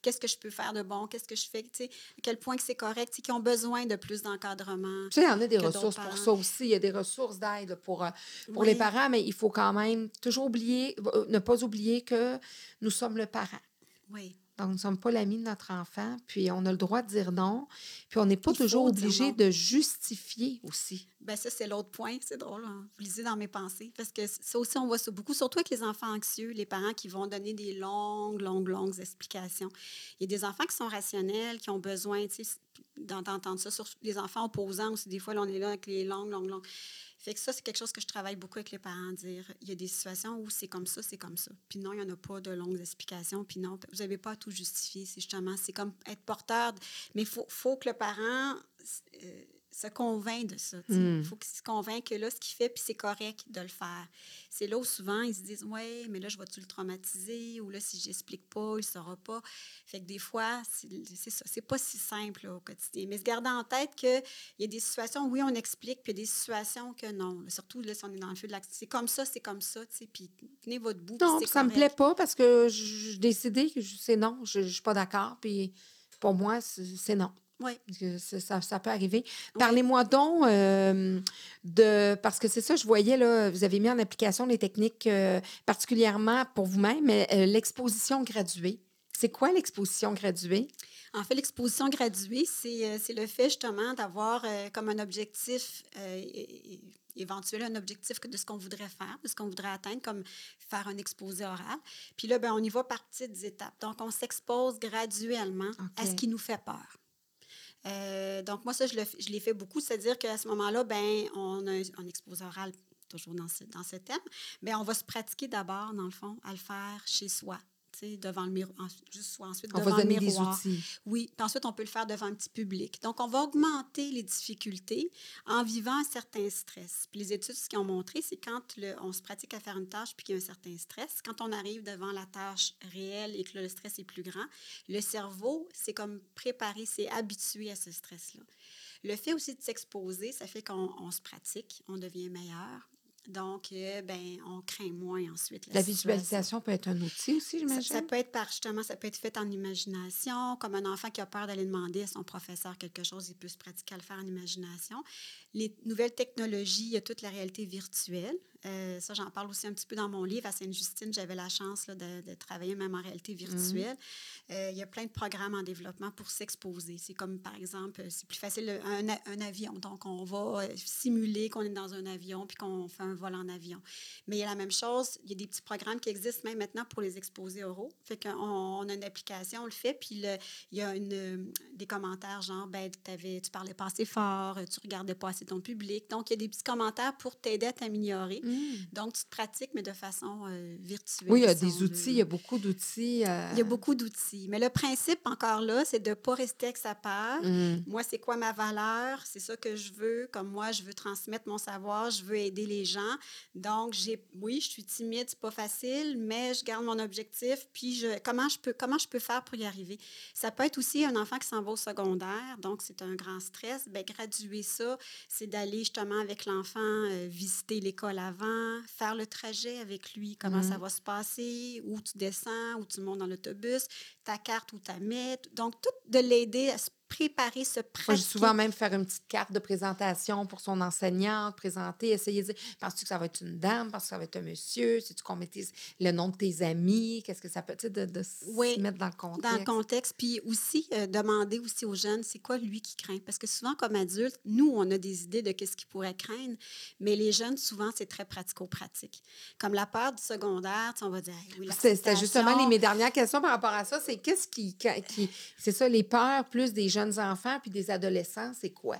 qu'est-ce que je peux faire de bon, qu'est-ce que je fais, à quel point que c'est correct, qui ont besoin de plus d'encadrement. Tu sais, il y en a des ressources pour ça aussi. Il y a des ressources d'aide pour, euh, pour les parents, mais il faut quand même toujours oublier, euh, ne pas oublier que nous sommes le parent. Oui. Donc, nous ne sommes pas l'ami de notre enfant, puis on a le droit de dire non, puis on n'est pas toujours obligé de justifier aussi. Bien, ça, c'est l'autre point. C'est drôle, hein? vous lisez dans mes pensées, parce que ça aussi, on voit ça beaucoup, surtout avec les enfants anxieux, les parents qui vont donner des longues, longues, longues explications. Il y a des enfants qui sont rationnels, qui ont besoin, d'entendre ça, sur les enfants opposants aussi. Des fois, là, on est là avec les longues, longues, longues. Fait que ça, c'est quelque chose que je travaille beaucoup avec les parents, dire il y a des situations où c'est comme ça, c'est comme ça. Puis non, il n'y en a pas de longues explications. Puis non, vous n'avez pas à tout justifier. C'est justement, c'est comme être porteur. Mais il faut, faut, que le parent. Euh, se convainc de ça. Il hmm. faut qu'il se convainc que là, ce qu'il fait, puis c'est correct de le faire. C'est là où souvent ils se disent Ouais, mais là, je vais-tu le traumatiser ou là, si je n'explique pas, il ne saura pas. Fait que des fois, c'est ça. C'est pas si simple au quotidien. Mais se garder en tête qu'il y a des situations où oui, on explique, puis il y a des situations que non. Surtout là, si on est dans le feu de l'action. C'est comme ça, c'est comme ça, puis tenez votre bout. Non, ça ne me plaît pas parce que j'ai décidé que c'est non, je ne suis pas d'accord, puis pour moi, c'est non. Oui. Ça, ça, peut arriver. Parlez-moi donc euh, de. Parce que c'est ça, je voyais, là, vous avez mis en application les techniques euh, particulièrement pour vous-même, euh, l'exposition graduée. C'est quoi l'exposition graduée? En fait, l'exposition graduée, c'est le fait justement d'avoir comme un objectif éventuel un objectif de ce qu'on voudrait faire, de ce qu'on voudrait atteindre, comme faire un exposé oral. Puis là, ben, on y va par petites étapes. Donc, on s'expose graduellement à ce qui nous fait peur. Euh, donc, moi, ça, je, l'ai fait beaucoup. C'est-à-dire qu'à ce moment-là, ben, on a un exposé oral toujours dans ce, dans ce thème, mais on va se pratiquer d'abord, dans le fond, à le faire chez soi devant le miroir, juste ensuite on devant le miroir. Des outils. Oui, puis ensuite on peut le faire devant un petit public. Donc on va augmenter les difficultés en vivant un certain stress. Puis les études ce qu'ils ont montré, c'est quand le, on se pratique à faire une tâche puis qu'il y a un certain stress, quand on arrive devant la tâche réelle et que le stress est plus grand, le cerveau c'est comme préparé, c'est habitué à ce stress-là. Le fait aussi de s'exposer, ça fait qu'on se pratique, on devient meilleur. Donc, euh, ben, on craint moins ensuite. La, visualisation peut être un outil aussi, j'imagine? Ça, ça, peut être par justement, ça peut être fait en imagination, comme un enfant qui a peur d'aller demander à son professeur quelque chose, il peut se pratiquer à le faire en imagination. Les nouvelles technologies, il y a toute la réalité virtuelle. Euh, ça, j'en parle aussi un petit peu dans mon livre. À Sainte-Justine, j'avais la chance de, travailler même en réalité virtuelle. Mhm. Euh, il y a plein de programmes en développement pour s'exposer. C'est comme, par exemple, c'est plus facile, un, un, avion. Donc, on va euh, simuler qu'on est dans un avion puis qu'on fait un vol en avion. Mais il y a la même chose, il y a des petits programmes qui existent même maintenant pour les exposés oraux. Fait qu'on on a une application, on le fait, puis il y a une, des commentaires genre, ben, avais, tu parlais pas assez fort, tu regardais pas assez ton public. Donc, il y a des petits commentaires pour t'aider à t'améliorer. Donc, tu te pratiques, mais de façon euh, virtuelle. Oui, il y a des outils, il y a beaucoup d'outils. Euh, il y a beaucoup d'outils. Mais le principe, encore là, c'est de ne pas rester avec sa part. Mm. Moi, c'est quoi ma valeur? C'est ça que je veux. Comme moi, je veux transmettre mon savoir, je veux aider les gens. Donc, j'ai, oui, je suis timide, c'est pas facile, mais je garde mon objectif. Puis, je, comment, je peux, comment je peux faire pour y arriver? Ça peut être aussi un enfant qui s'en va au secondaire, donc c'est un grand stress. Bien, graduer ça, c'est d'aller justement avec l'enfant euh, visiter l'école avant, faire le trajet avec lui, comment ça mm. va se passer, où tu descends, où tu montes dans l'autobus, ta carte où tu la mets. Donc, tout de l'aider à se préparer, se pratiquer. souvent même faire une petite carte de présentation pour son enseignante, présenter, essayer de dire penses-tu que ça va être une dame, penses-tu que ça va être un monsieur, si tu combats le nom de tes amis, qu'est-ce que ça peut, être de, se mettre dans le contexte. Dans le contexte, puis aussi euh, demander aussi aux jeunes, c'est quoi lui qui craint? Parce que souvent, comme adultes, nous, on a des idées de qu'est-ce qu'il pourrait craindre, mais les jeunes, souvent, c'est très pratico-pratique. Comme la peur du secondaire, on va dire, oui, C'était justement les, mes dernières questions par rapport à ça, c'est qu'est-ce qui, qui c'est ça, les peurs plus des jeunes? Enfants puis des adolescents, c'est quoi?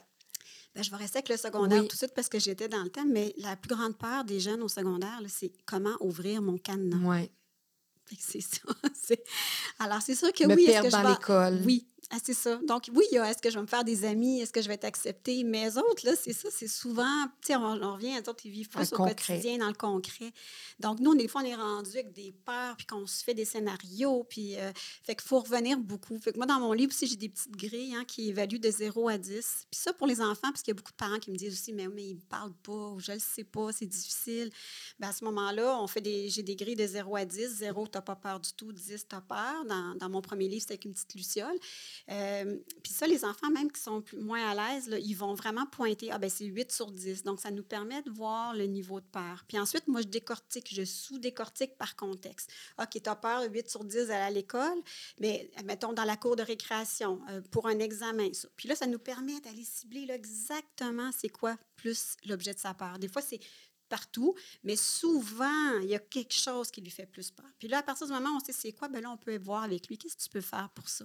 Bien, je vais rester avec le secondaire tout de suite parce que j'étais dans le thème, mais la plus grande peur des jeunes au secondaire, c'est comment ouvrir mon cadenas. Oui. C'est ça. [laughs] Alors, c'est sûr que oui. Perdre dans l'école. Oui, Ah, c'est ça. Donc, oui, il y a est-ce que je vais me faire des amis, est-ce que je vais être acceptée? Mais les autres, là, c'est ça, c'est souvent, tu sais, on, on, revient, les autres, ils vivent plus au quotidien, dans le concret. Donc, nous, des fois, on est rendu avec des peurs, puis qu'on se fait des scénarios, puis, euh, fait qu'il faut revenir beaucoup. Fait que moi, dans mon livre aussi, j'ai des petites grilles hein, qui évaluent de 0 à 10. Puis ça, pour les enfants, parce qu'il y a beaucoup de parents qui me disent aussi, mais, mais ils ne parlent pas, ou je ne le sais pas, c'est difficile. Bien, à ce moment-là, on fait des, j'ai des grilles de 0 à 10. 0, tu n'as pas peur du tout, 10, tu as peur. Dans, dans, mon premier livre, c'était avec une petite luciole. Euh, puis ça, les enfants, même qui sont moins à l'aise, ils vont vraiment pointer, ah ben c'est 8 sur 10. Donc, ça nous permet de voir le niveau de peur. Puis ensuite, moi, je décortique, je sous-décortique par contexte. OK, tu as peur, 8 sur 10 à l'école, mais mettons dans la cour de récréation, euh, pour un examen. Puis là, ça nous permet d'aller cibler exactement c'est quoi plus l'objet de sa peur. Des fois, c'est partout, mais souvent, il y a quelque chose qui lui fait plus peur. Puis là, à partir du moment où on sait c'est quoi, ben là, on peut voir avec lui, qu'est-ce que tu peux faire pour ça?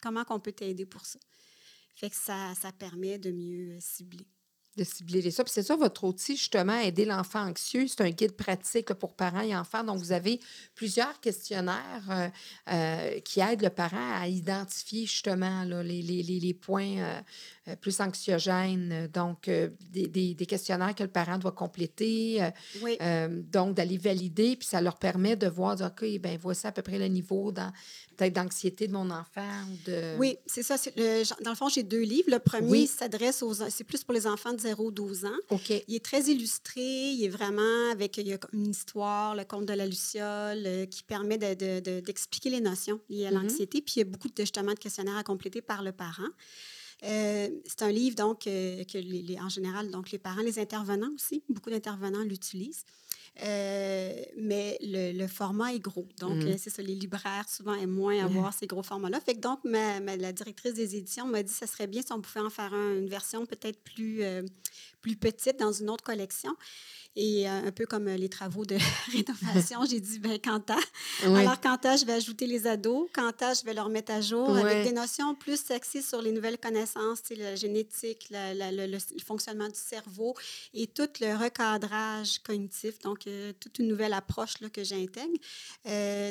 Comment qu'on peut t'aider pour ça? Fait que ça, ça permet de mieux cibler de cibler ça. Puis c'est ça, votre outil, justement, aider l'enfant anxieux. C'est un guide pratique pour parents et enfants. Donc, vous avez plusieurs questionnaires euh, euh, qui aident le parent à identifier justement les, points euh, plus anxiogènes. Donc, des, des, des, questionnaires que le parent doit compléter. Oui. donc, d'aller valider. Puis ça leur permet de voir, OK, ben voici à peu près le niveau dans peut-être d'anxiété de mon enfant. Ou de... Oui, c'est ça. dans le fond, j'ai deux livres. Le premier s'adresse aux... C'est plus pour les enfants de 0-12 ans. OK. Il est très illustré. Il est vraiment avec il y a une histoire, le conte de la Luciole, euh, qui permet d'expliquer de, de, les notions liées à mm-hmm. l'anxiété. Puis il y a beaucoup de, justement de questionnaires à compléter par le parent. Euh, c'est un livre donc euh, que les, en général les parents, les intervenants aussi, beaucoup d'intervenants l'utilisent. Euh, mais le, format est gros. Donc, mm. c'est ça, les libraires souvent aiment moins avoir ces gros formats-là. Fait que donc, ma, la directrice des éditions m'a dit que ça serait bien si on pouvait en faire une version peut-être plus, plus petite dans une autre collection. Et euh, un peu comme euh, les travaux de [laughs] rénovation, j'ai dit, ben, quand Alors, quand je vais ajouter les ados, quand je vais leur mettre à jour avec des notions plus axées sur les nouvelles connaissances, la génétique, le, fonctionnement du cerveau et tout le recadrage cognitif, donc euh, toute une nouvelle approche là, que j'intègre.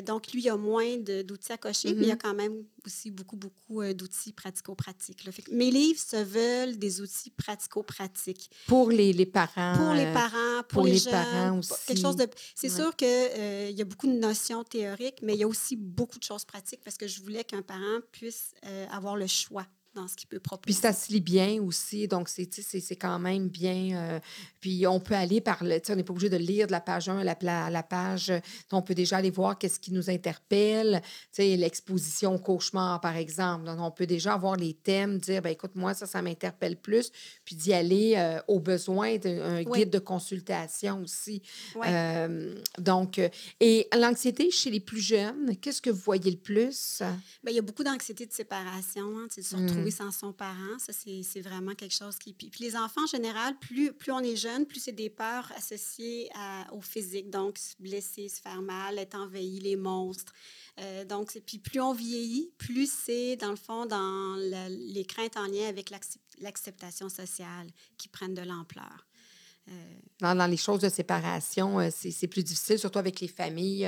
donc, lui, il y a moins d'outils à cocher, mais il y a mm-hmm. quand même aussi beaucoup, beaucoup d'outils pratico-pratiques. Mes livres se veulent des outils pratico-pratiques. Pour les, les parents. Pour les parents, pour, les, parents aussi. Quelque chose de. C'est sûr qu'il euh, y a beaucoup de notions théoriques, mais il y a aussi beaucoup de choses pratiques parce que je voulais qu'un parent puisse euh, avoir le choix dans ce qu'il peut proposer. Puis ça se lit bien aussi, donc c'est quand même bien. Euh, puis on peut aller par le. On n'est pas obligé de lire de la page 1 à la, la page. On peut déjà aller voir qu'est-ce qui nous interpelle. L'exposition au cauchemar, par exemple. Donc, on peut déjà avoir les thèmes, dire ben, écoute, moi, ça, ça m'interpelle plus. Puis d'y aller euh, au besoin d'un guide de consultation aussi. Euh, donc, et l'anxiété chez les plus jeunes, qu'est-ce que vous voyez le plus? Bien, il y a beaucoup d'anxiété de séparation, hein, retrouver Mm. sans son parent. Ça, c'est vraiment quelque chose qui. Puis, les enfants, en général, plus, plus on est jeune, plus c'est des peurs associées au physique. Donc, se blesser, se faire mal, être envahi, les monstres. Euh, donc, puis plus on vieillit, plus c'est, dans le fond, dans les craintes en lien avec l'acceptation sociale qui prennent de l'ampleur. Euh, dans, dans, les choses de séparation, euh, c'est plus difficile, surtout avec les familles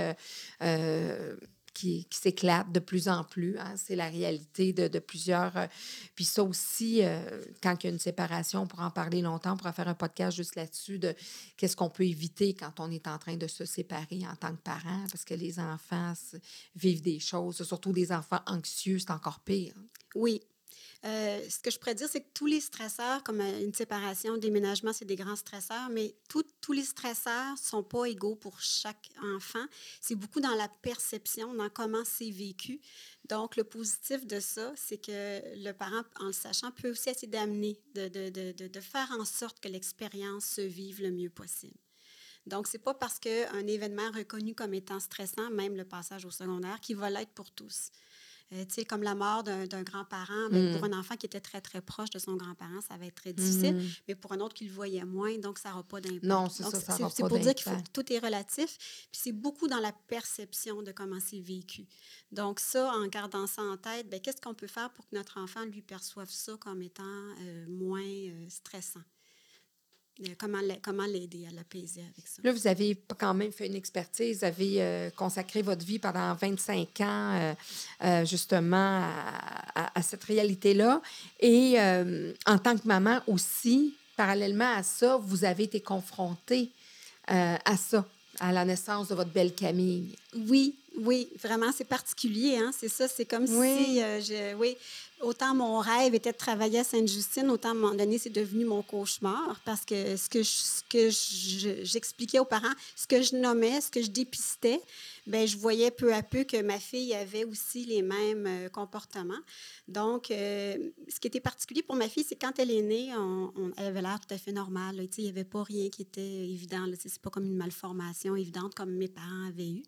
qui, s'éclate de plus en plus. Hein. C'est la réalité de, de plusieurs. Euh, puis ça aussi, euh, quand il y a une séparation, on pourra en parler longtemps, on pourra faire un podcast juste là-dessus de qu'est-ce qu'on peut éviter quand on est en train de se séparer en tant que parent, parce que les enfants vivent des choses, surtout des enfants anxieux, c'est encore pire. Oui, euh, ce que je pourrais dire, c'est que tous les stresseurs, comme euh, une séparation, déménagement, c'est des grands stresseurs, mais tous les stresseurs ne sont pas égaux pour chaque enfant. C'est beaucoup dans la perception, dans comment c'est vécu. Donc, le positif de ça, c'est que le parent, en le sachant, peut aussi essayer d'amener, de, de, de, de faire en sorte que l'expérience se vive le mieux possible. Donc, ce n'est pas parce qu'un événement reconnu comme étant stressant, même le passage au secondaire, qu'il va l'être pour tous. Euh, tu sais, comme la mort d'un grand-parent, ben, pour mm. un enfant qui était très, très proche de son grand-parent, ça va être très difficile, mm. mais pour un autre qui le voyait moins, donc ça n'aura pas d'impact. Non, c'est ça, ça C'est pour dire que tout est relatif, puis c'est beaucoup dans la perception de comment c'est vécu. Donc ça, en gardant ça en tête, ben, qu'est-ce qu'on peut faire pour que notre enfant lui perçoive ça comme étant euh, moins euh, stressant? Comment, comment l'aider à l'apaiser avec ça? Là, vous avez quand même fait une expertise, vous avez consacré votre vie pendant 25 ans justement à, cette réalité-là. Et en tant que maman aussi, parallèlement à ça, vous avez été confrontée à ça, à la naissance de votre belle Camille. Oui, oui, vraiment, c'est particulier. Hein? C'est ça, c'est comme si, je, oui, autant mon rêve était de travailler à Sainte-Justine, autant à un moment donné, c'est devenu mon cauchemar parce que ce que, j'expliquais aux parents, ce que je nommais, ce que je dépistais, ben je voyais peu à peu que ma fille avait aussi les mêmes euh, comportements. Donc, euh, ce qui était particulier pour ma fille, c'est quand elle est née, elle avait l'air tout à fait normale. Il n'y avait pas rien qui était évident. Ce n'est pas comme une malformation évidente comme mes parents avaient eu.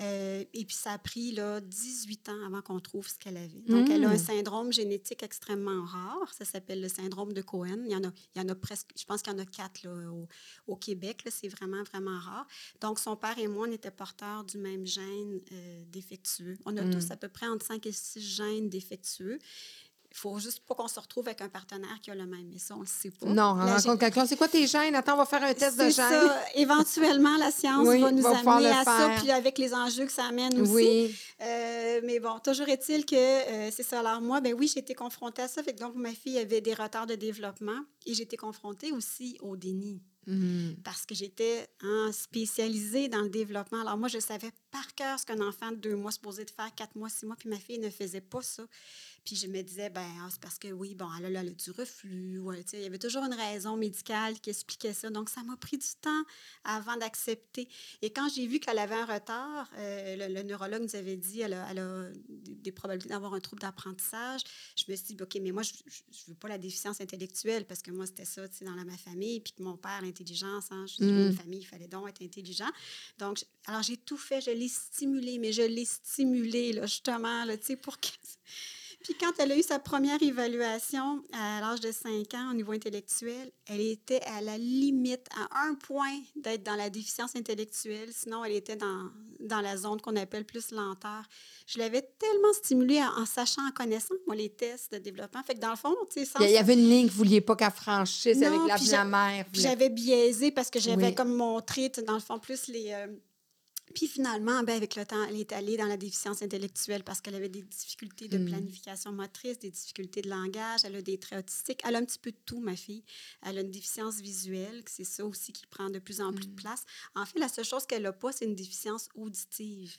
Euh, et puis, ça a pris là, 18 ans avant qu'on trouve ce qu'elle avait. Donc, elle a un mmh. syndrome génétique extrêmement rare. Ça s'appelle le syndrome de Cohen. Il y en a, il y en a presque, je pense qu'il y en a quatre là, au, au, Québec. C'est vraiment, vraiment rare. Donc, son père et moi, on était porteurs du même gène euh, défectueux. On a tous mmh. à peu près entre 5 et 6 gènes défectueux. Il faut juste pas qu'on se retrouve avec un partenaire qui a le même. Mais ça, on ne le sait pas. Non, on rencontre quelqu'un. C'est quoi tes gènes? Attends, on va faire un test de gènes. Ça. Éventuellement, la science va nous amener à ça, puis avec les enjeux que ça amène aussi. Oui. Euh, mais bon, toujours est-il que euh, c'est ça. Alors, moi, ben oui, j'ai été confrontée à ça. Fait donc, ma fille avait des retards de développement et été confrontée aussi au déni. Mm. Parce que j'étais hein, spécialisée dans le développement. Alors, moi, je savais par cœur ce qu'un enfant de deux mois se posait de faire, quatre mois, six mois, puis ma fille ne faisait pas ça. Puis je me disais, ben ah, c'est parce que oui, bon, elle a, elle a du reflux. Ouais, il y avait toujours une raison médicale qui expliquait ça. Donc, ça m'a pris du temps avant d'accepter. Et quand j'ai vu qu'elle avait un retard, euh, le, neurologue nous avait dit, elle a, elle a des, probabilités d'avoir un trouble d'apprentissage. Je me suis dit, OK, mais moi, je ne veux pas la déficience intellectuelle parce que moi, c'était ça, tu sais, dans ma famille. Puis que mon père, l'intelligence, hein, je suis une mm. famille, il fallait donc être intelligent. Donc, alors, j'ai tout fait, je l'ai stimulé, mais je l'ai stimulé, là, justement, là, tu sais, pour que puis quand elle a eu sa première évaluation à l'âge de 5 ans au niveau intellectuel, elle était à la limite, à un point d'être dans la déficience intellectuelle. Sinon, elle était dans, dans la zone qu'on appelle plus lenteur. Je l'avais tellement stimulée en, sachant, en connaissant, moi, les tests de développement. Fait que dans le fond, tu sais, Il y avait une ligne que vous ne vouliez pas qu'elle franchisse avec la, la mère. J'avais biaisé parce que j'avais comme montré, dans le fond, plus les... Euh, puis finalement, ben, avec le temps, elle est allée dans la déficience intellectuelle parce qu'elle avait des difficultés de hmm. planification motrice, des difficultés de langage, elle a des traits autistiques. Elle a un petit peu de tout, ma fille. Elle a une déficience visuelle, c'est ça aussi qui prend de plus en plus de hmm. place. En fait, la seule chose qu'elle n'a pas, c'est une déficience auditive.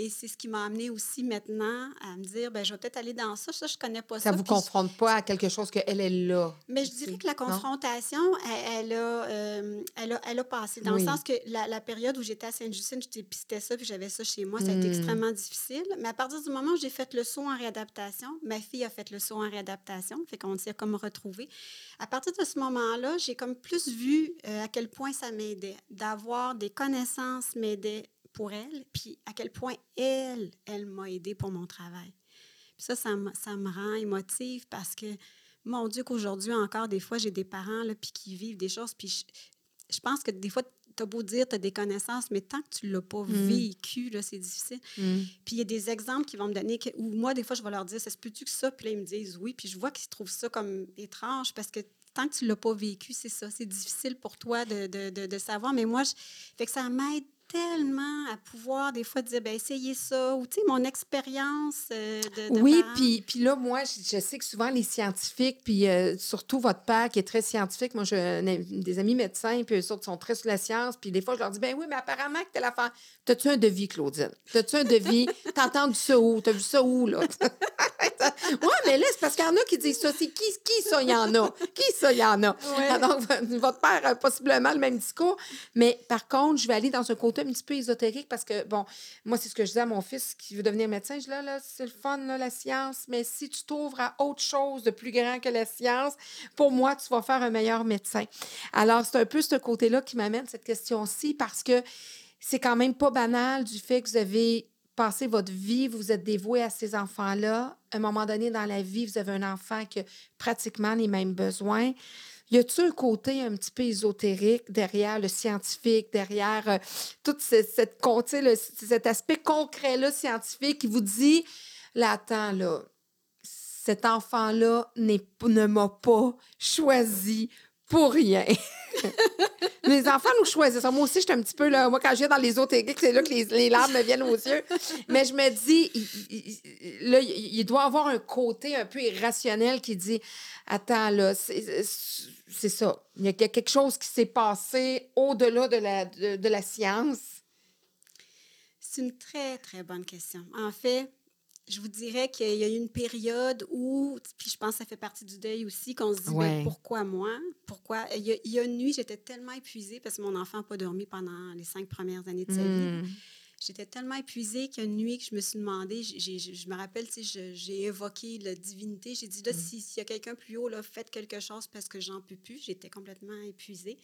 Et c'est ce qui m'a amené aussi maintenant à me dire, ben, je vais peut-être aller dans ça. Ça, je connais pas ça. Ça ne vous confronte pas à quelque chose qu'elle est là. Mais je dirais que la confrontation, elle, a, euh, elle, a, elle, a, passé. Dans le sens que la, période où j'étais à Sainte-Justine, je dépistais ça, puis j'avais ça chez moi, ça a été hmm. extrêmement difficile. Mais à partir du moment où j'ai fait le saut en réadaptation, ma fille a fait le saut en réadaptation, fait qu'on s'est comme retrouvé. À partir de ce moment-là, j'ai comme plus vu euh, à quel point ça m'aidait. D'avoir des connaissances m'aidait pour elle, puis à quel point elle, elle m'a aidé pour mon travail. ça, ça, ça, me rend émotive parce que, mon Dieu, qu'aujourd'hui encore, des fois, j'ai des parents là, puis qui vivent des choses, puis je, pense que des fois, tu as beau dire, tu as des connaissances, mais tant que tu ne l'as pas mmh. vécu, c'est difficile. Mmh. Puis il y a des exemples qui vont me donner, que, ou moi, des fois, je vais leur dire, ça se peut-tu que ça? Puis là, ils me disent oui. Puis je vois qu'ils trouvent ça comme étrange parce que tant que tu ne l'as pas vécu, c'est ça. C'est difficile pour toi de, de, de, de savoir. Mais moi, je, fait que ça m'aide tellement à pouvoir des fois dire, ben essayez ça, ou tu sais, mon expérience euh, de, Oui, puis, puis là, moi, je, sais que souvent les scientifiques, puis euh, surtout votre père qui est très scientifique, moi, j'ai des amis médecins, puis eux autres sont très sur la science, puis des fois, je leur dis, ben oui, mais apparemment que t'es la femme. T'as-tu un devis, Claudine? T'as-tu un devis? [laughs] T'as entendu ça où? T'as vu ça où, là? [laughs] oui, mais là, c'est parce qu'il y en a qui disent ça. C'est qui, qui ça, il y en a? Qui ça, il y en a? Donc, [laughs] votre père a possiblement le même discours. Mais par contre, je vais aller dans un côté un petit peu ésotérique parce que, bon, moi, c'est ce que je disais à mon fils qui veut devenir médecin. Je dis là, là c'est le fun, là, la science, mais si tu t'ouvres à autre chose de plus grand que la science, pour moi, tu vas faire un meilleur médecin. Alors, c'est un peu ce côté-là qui m'amène cette question-ci parce que c'est quand même pas banal du fait que vous avez passé votre vie, vous vous êtes dévoué à ces enfants-là. À un moment donné dans la vie, vous avez un enfant qui a pratiquement les mêmes besoins. Y a-t-il un côté un petit peu ésotérique derrière le scientifique, derrière euh, tout cette, cet aspect concret-là scientifique qui vous dit, là, attends, là, cet enfant-là ne m'a pas choisi pour rien? [laughs] [laughs] les enfants nous choisissent. Moi aussi, j'étais un petit peu là. Moi, quand je viens dans les autres églises, c'est là que les, larmes me viennent aux yeux. Mais je me dis, il, là, il doit avoir un côté un peu irrationnel qui dit Attends, là, c'est ça. Il y a quelque chose qui s'est passé au-delà de la, de la science. C'est une très, très bonne question. En fait, je vous dirais qu'il y a eu une période où, puis je pense que ça fait partie du deuil aussi, qu'on se dit, ben, pourquoi moi? Pourquoi? Il y, a, une nuit, j'étais tellement épuisée parce que mon enfant n'a pas dormi pendant les cinq premières années de sa vie. Hmm. J'étais tellement épuisée qu'il y a une nuit que je me suis demandé, je me rappelle, j'ai évoqué la divinité. J'ai dit, là, hmm. s'il y a quelqu'un plus haut, là, faites quelque chose parce que j'en peux plus. J'étais complètement épuisée.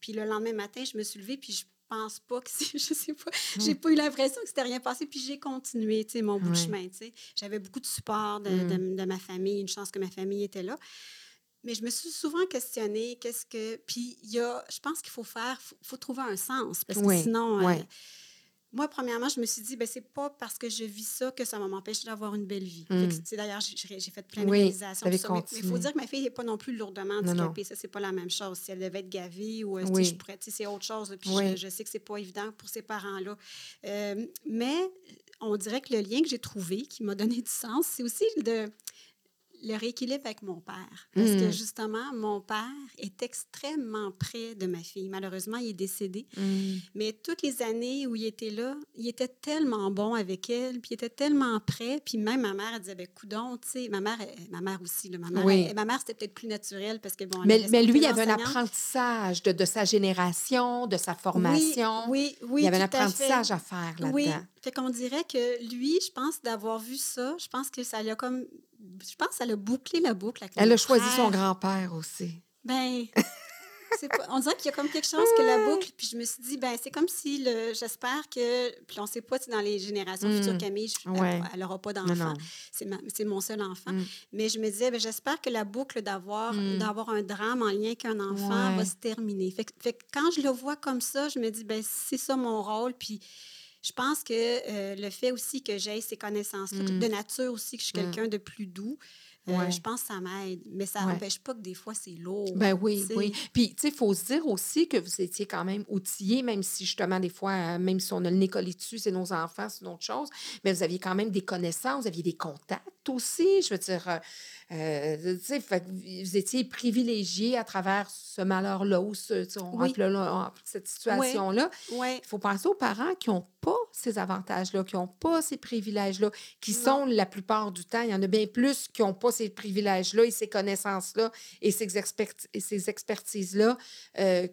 Puis le lendemain matin, je me suis levée, puis je pense pas que [laughs] je sais pas, hmm. j'ai pas eu l'impression que c'était rien passé, puis j'ai continué, tu sais, mon bout de chemin, tu sais. J'avais beaucoup de support de, hmm. de, ma famille, une chance que ma famille était là. Mais je me suis souvent questionnée, qu'est-ce que... Puis il y a, je pense qu'il faut faire, il faut, trouver un sens, parce que sinon... Euh, moi, premièrement, je me suis dit, ben, c'est pas parce que je vis ça que ça va m'empêcher d'avoir une belle vie. Mm. D'ailleurs, j'ai fait plein de réalisations. Mais il faut dire que ma fille n'est pas non plus lourdement handicapée. Ça, c'est pas la même chose. Si elle devait être gavée ou euh, je pourrais, c'est autre chose. Puis je, sais que c'est pas évident pour ces parents-là. Euh, mais on dirait que le lien que j'ai trouvé, qui m'a donné du sens, c'est aussi de le rééquilibre avec mon père. Parce que hmm. justement, mon père est extrêmement près de ma fille. Malheureusement, il est décédé. Hmm. Mais toutes les années où il était là, il était tellement bon avec elle, puis il était tellement près. Puis même ma mère, elle disait, ben coudon, tu sais, ma mère, ma mère aussi, ma mère, ma mère c'était peut-être plus naturel parce que bon. Mais, mais lui, il avait un apprentissage de, de, sa génération, de sa formation. Oui, oui, oui. Il y avait un apprentissage à, faire là-dedans. Oui. Fait qu'on dirait que lui, je pense d'avoir vu ça, je pense que ça lui a comme je pense qu'elle a bouclé la boucle. Avec elle a choisi son grand-père aussi. Ben, [laughs] on dirait qu'il y a comme quelque chose que la boucle. Puis je me suis dit, ben c'est comme si le, j'espère que, puis on ne sait pas si dans les générations futures, hmm. Camille, elle n'aura pas d'enfant. C'est, mon seul enfant. Hmm. Mais je me disais, ben, j'espère que la boucle d'avoir, hmm. d'avoir un drame en lien avec un enfant va se terminer. Fait, fait, quand je le vois comme ça, je me dis, ben c'est ça mon rôle. Puis je pense que euh, le fait aussi que j'ai ces connaissances mm. de nature aussi, que je suis mm. quelqu'un de plus doux, euh, je pense que ça m'aide. Mais ça n'empêche pas que des fois, c'est lourd. Ben oui, oui. Puis, tu sais, il faut se dire aussi que vous étiez quand même outillés, même si justement, des fois, euh, même si on a le nez collé dessus, c'est nos enfants, c'est une autre chose, mais vous aviez quand même des connaissances, vous aviez des contacts aussi. Je veux dire, euh, vous étiez privilégié à travers ce malheur-là ou ce, cette situation-là. Il faut penser aux parents qui n'ont pas ces avantages-là, qui n'ont pas ces privilèges-là, qui sont la plupart du temps, il y en a bien plus qui n'ont pas ces privilèges-là et ces connaissances-là et ces, ces expertises-là euh,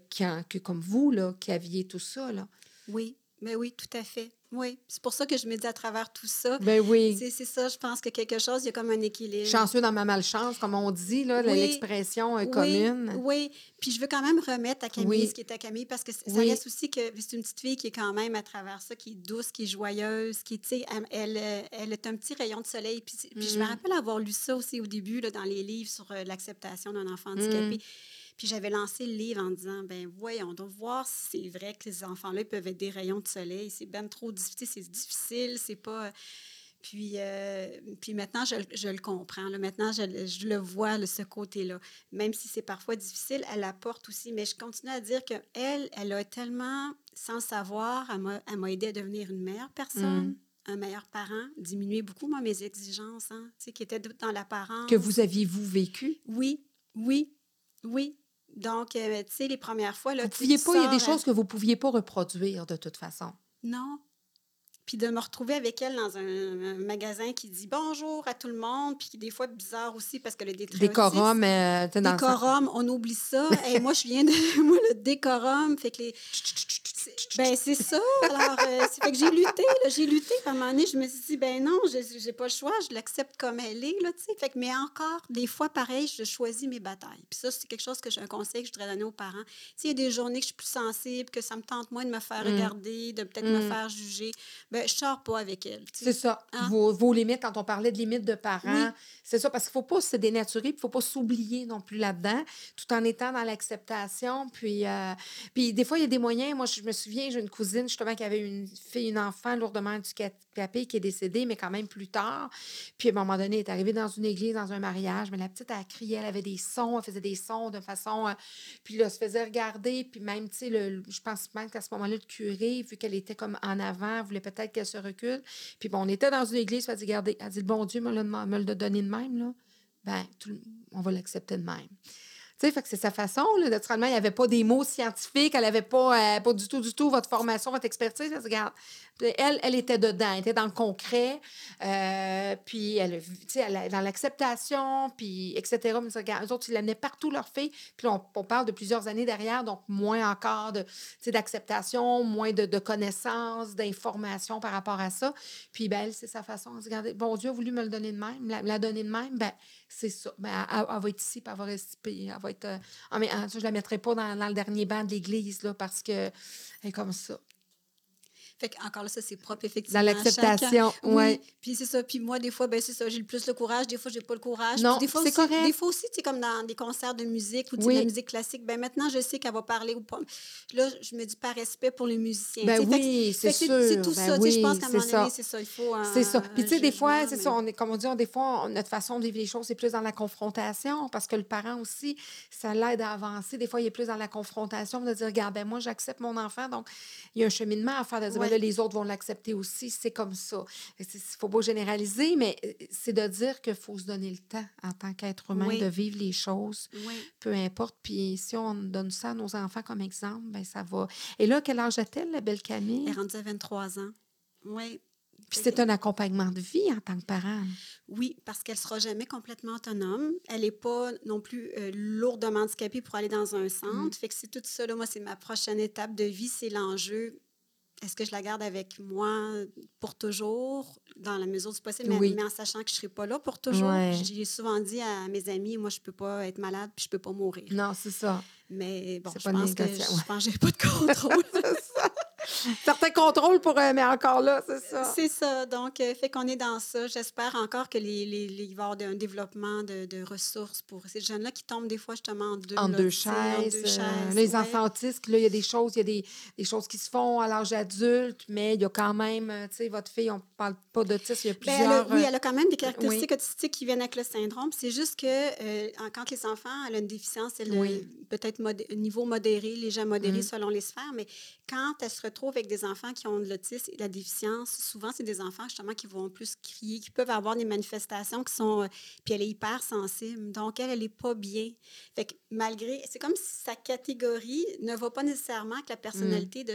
que, comme vous, là, qui aviez tout ça. Là. Oui, mais oui, tout à fait. Oui, c'est pour ça que je me dis à travers tout ça. Ben oui. C'est ça, je pense que quelque chose, il y a comme un équilibre. Chanceux dans ma malchance, comme on dit, là, l'expression commune. Oui, puis je veux quand même remettre à Camille ce qui est à Camille, parce que ça reste aussi que c'est une petite fille qui est quand même à travers ça, qui est douce, qui est joyeuse, qui, tu sais, elle, elle, est un petit rayon de soleil. Puis, je me mm. rappelle avoir lu ça aussi au début, là, dans les livres sur euh, l'acceptation d'un enfant handicapé. Mm. Puis j'avais lancé le livre en disant, ben voyons, on doit voir si c'est vrai que les enfants-là peuvent être des rayons de soleil. C'est bien trop difficile, c'est difficile, c'est pas... Puis, euh, puis maintenant, je, je, le comprends. Là. Maintenant, je, je le vois, de ce côté-là. Même si c'est parfois difficile, elle apporte aussi. Mais je continue à dire qu'elle, elle a tellement, sans savoir, elle m'a aidé à devenir une meilleure personne. Mm. un meilleur parent, diminuer beaucoup moi, mes exigences, hein, qui étaient dans l'apparence. Que vous aviez-vous vécu? Oui, oui, oui. Donc, euh, tu sais, les premières fois... Là, vous pouviez pas, il y a des choses que vous ne pouviez pas reproduire de toute façon. Non, puis de me retrouver avec elle dans un, magasin qui dit bonjour à tout le monde, puis des fois bizarre aussi parce que le décorum, euh, décorum, on oublie ça. [laughs] Et moi, je viens de [laughs] moi le décorum, fait que les ben c'est ça. Alors, euh, fait que j'ai lutté, j'ai lutté. À un moment donné, je me suis dit ben non, j'ai pas le choix, je l'accepte comme elle est là, tu sais. Fait que mais encore des fois pareil, je choisis mes batailles. Puis ça, c'est quelque chose que j'ai un conseil que je voudrais donner aux parents. S'il y a des journées que je suis plus sensible, que ça me tente moins de me faire mm. regarder, de peut-être me mm. faire juger, ben, je sors pas avec elle. C'est ça. Hein? Vos, limites, quand on parlait de limites de parents, c'est ça, parce qu'il faut pas se dénaturer, il faut pas s'oublier non plus là-dedans, tout en étant dans l'acceptation. Puis, euh, puis des fois, il y a des moyens. Moi, je me souviens, j'ai une cousine justement qui avait une fille, une enfant lourdement handicapée qui est décédée, mais quand même plus tard. Puis à un moment donné, elle est arrivée dans une église, dans un mariage, mais la petite, elle criait, elle avait des sons, elle faisait des sons de façon. Euh, puis là, elle se faisait regarder, puis même, tu sais, je pense même qu'à ce moment-là, le curé, vu qu'elle était comme en avant, voulait peut-être qu'elle se recule. Puis bon, on était dans une église, elle a dit, regardez, elle a dit, bon Dieu me l'a donné de même, là. Ben, on va l'accepter de même fait que c'est sa façon. Là. Naturellement, il n'y avait pas des mots scientifiques, elle n'avait pas, euh, pas du tout, du tout votre formation, votre expertise. Elle, regarde, elle, elle était dedans, elle était dans le concret, euh, puis elle, elle, dans l'acceptation, puis etc. Mais regarde, eux autres, ils l'amenaient partout, leur fille. Puis on, parle de plusieurs années derrière, donc moins encore de, d'acceptation, moins de, de connaissances, d'informations par rapport à ça. Puis ben, elle, c'est sa façon. Regardez, bon Dieu a voulu me le donner de même, me la, donner de même, ben c'est ça. Ben, elle, va être ici, puis elle va rester, elle va être... Euh, mais, ah, je ne la mettrai pas dans, dans, le dernier banc de l'église, parce qu'elle est comme ça. Fait encore là, ça, c'est propre, effectivement. Dans l'acceptation, oui. Puis c'est ça. Puis moi, des fois, ben c'est ça, j'ai le plus le courage. Des fois, j'ai pas le courage. Non, c'est correct. Des fois aussi, tu comme dans des concerts de musique ou de la musique classique, ben maintenant, je sais qu'elle va parler ou pas. Là, je me dis par respect pour les musiciens. Ben oui, c'est sûr. C'est tout ben ça. Oui, je pense qu'à un moment donné, c'est ça. Il faut C'est ça. Puis tu sais, des fois, c'est ça, on est, comme on dit, des fois, notre façon de vivre les choses, c'est plus dans la confrontation parce que le parent aussi, ça l'aide à avancer. Des fois, il est plus dans la confrontation de dire, regarde, ben moi, j'accepte mon enfant. Donc, il y a un cheminement à faire de dire, ben là, les autres vont l'accepter aussi, c'est comme ça. Il ne faut pas généraliser, mais euh, c'est de dire qu'il faut se donner le temps en tant qu'être humain de vivre les choses, peu importe. Puis si on donne ça à nos enfants comme exemple, ben ça va. Et là, quel âge a-t-elle, la belle Camille? Elle est rendue à 23 ans. Oui. Puis c'est un accompagnement de vie en tant que parent. Oui, parce qu'elle ne sera jamais complètement autonome. Elle n'est pas non plus euh, lourdement handicapée pour aller dans un centre. Mm. Fait que c'est tout ça. Là, moi, c'est ma prochaine étape de vie. C'est l'enjeu est-ce que je la garde avec moi pour toujours, dans la mesure du possible, mais, en sachant que je ne serai pas là pour toujours? J'ai souvent dit à mes amis, moi, je ne peux pas être malade puis je ne peux pas mourir. Non, c'est ça. Mais bon, je pense, que, je pense que je n'ai pas de contrôle. [laughs] Certains contrôles pour. Euh, mais encore là, c'est ça. C'est ça. Donc, euh, fait qu'on est dans ça. J'espère encore que les, les, les, il va y avoir un développement de, de, ressources pour ces jeunes-là qui tombent des fois justement en deux, en deux chaises. En deux chaises euh, les enfants autistes, là, il y a des choses, il y a des, des choses qui se font à l'âge adulte, mais il y a quand même, tu sais, votre fille, on ne parle pas d'autisme, il y a ben, plusieurs. oui, elle a quand même des caractéristiques autistiques qui viennent avec le syndrome. C'est juste que quand les enfants, elle a une déficience, elle peut-être niveau modéré, légèrement modéré mm. selon les sphères, mais quand elle se retrouve avec des enfants qui ont de l'autisme et de la déficience, souvent, c'est des enfants justement qui vont plus crier, qui peuvent avoir des manifestations qui sont. Euh, puis elle est hyper sensible. Donc, elle, elle n'est pas bien. Fait que malgré. C'est comme si sa catégorie ne va pas nécessairement avec la personnalité de.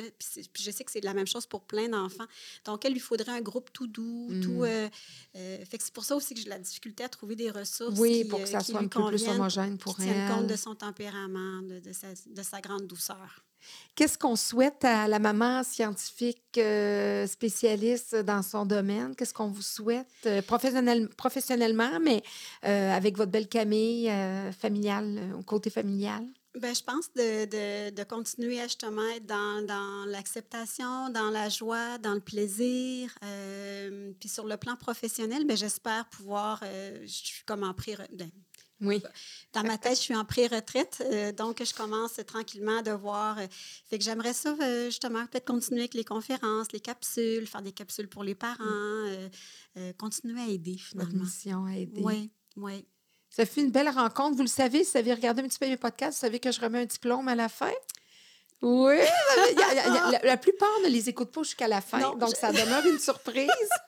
Puis, je sais que c'est la même chose pour plein d'enfants. Donc, elle lui faudrait un groupe tout doux, tout. Mm. Euh, euh, fait que c'est pour ça aussi que j'ai la difficulté à trouver des ressources. Oui, pour que ça soit un peu plus homogène pour qui elle. compte de son tempérament, de, de, sa, de sa grande douceur. Qu'est-ce qu'on souhaite à la maman scientifique euh, spécialiste dans son domaine? Qu'est-ce qu'on vous souhaite euh, professionnellement, mais euh, avec votre belle Camille familiale, au côté familial? Ben, je pense de, de, de, continuer à justement être dans, dans l'acceptation, dans la joie, dans le plaisir. puis sur le plan professionnel, ben, j'espère pouvoir, je suis comme en pré ben, oui. Dans ma tête, je suis en pré-retraite, euh, donc je commence tranquillement à voir. Euh, fait que j'aimerais ça, euh, justement, peut-être continuer avec les conférences, les capsules, faire des capsules pour les parents, continuer à aider, finalement. mission à aider. Oui, oui. Ça fait une belle rencontre. Vous le savez, si vous avez regardé un petit peu mes podcasts, vous savez que je remets un diplôme à la fin? Oui, [laughs] la, plupart ne les écoutent pas jusqu'à la fin, donc ça demeure une surprise. [laughs]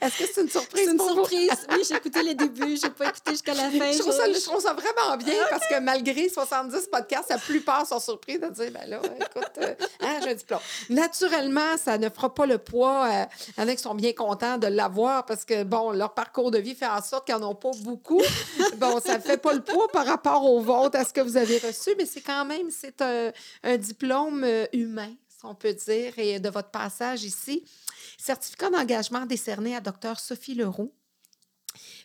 Est-ce que c'est une surprise? C'est une surprise. oui, j'ai écouté les débuts, j'ai pas écouté jusqu'à la fin. Je trouve, ça, je trouve ça vraiment bien parce que malgré 70 podcasts, la plupart sont surpris de dire ben là, écoute, euh, hein, j'ai un diplôme. Naturellement, ça ne fera pas le poids. Euh, il y en a qui sont bien contents de l'avoir parce que, bon, leur parcours de vie fait en sorte qu'ils n'en ont pas beaucoup. [laughs] bon, ça ne fait pas le poids par rapport au vôtre, à ce que vous avez reçu, mais c'est quand même, c'est un, un diplôme euh, humain, si on peut dire, et de votre passage ici. Certificat d'engagement décerné à Dr. Sophie Leroux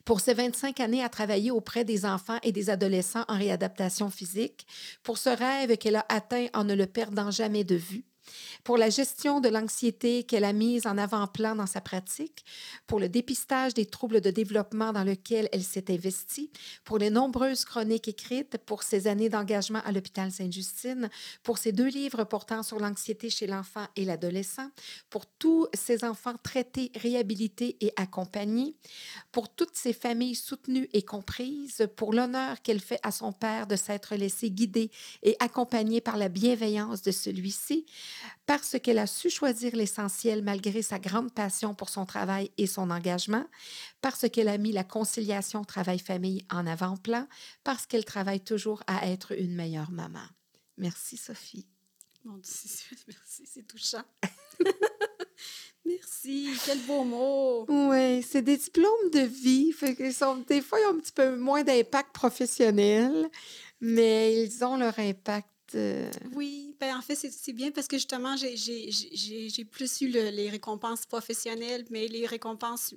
pour ses 25 années à travailler auprès des enfants et des adolescents en réadaptation physique, pour ce rêve qu'elle a atteint en ne le perdant jamais de vue, pour la gestion de l'anxiété qu'elle a mise en avant-plan dans sa pratique, pour le dépistage des troubles de développement dans lequel elle s'est investie, pour les nombreuses chroniques écrites, pour ses années d'engagement à l'hôpital Sainte-Justine, pour ses deux livres portant sur l'anxiété chez l'enfant et l'adolescent, pour tous ces enfants traités, réhabilités et accompagnés, pour toutes ces familles soutenues et comprises, pour l'honneur qu'elle fait à son père de s'être laissé guider et accompagner par la bienveillance de celui-ci, parce qu'elle a su choisir l'essentiel malgré sa grande passion pour son travail et son engagement, parce qu'elle a mis la conciliation travail-famille en avant-plan, parce qu'elle travaille toujours à être une meilleure maman. Merci, Sophie. Mon Dieu, [laughs] merci, c'est touchant. [laughs] Merci, quel beau mot. Oui, c'est des diplômes de vie. Fait sont, des fois, ils ont un petit peu moins d'impact professionnel, mais ils ont leur impact. Euh, oui, ben en fait, c'est bien parce que justement, j'ai plus eu les récompenses professionnelles, mais les récompenses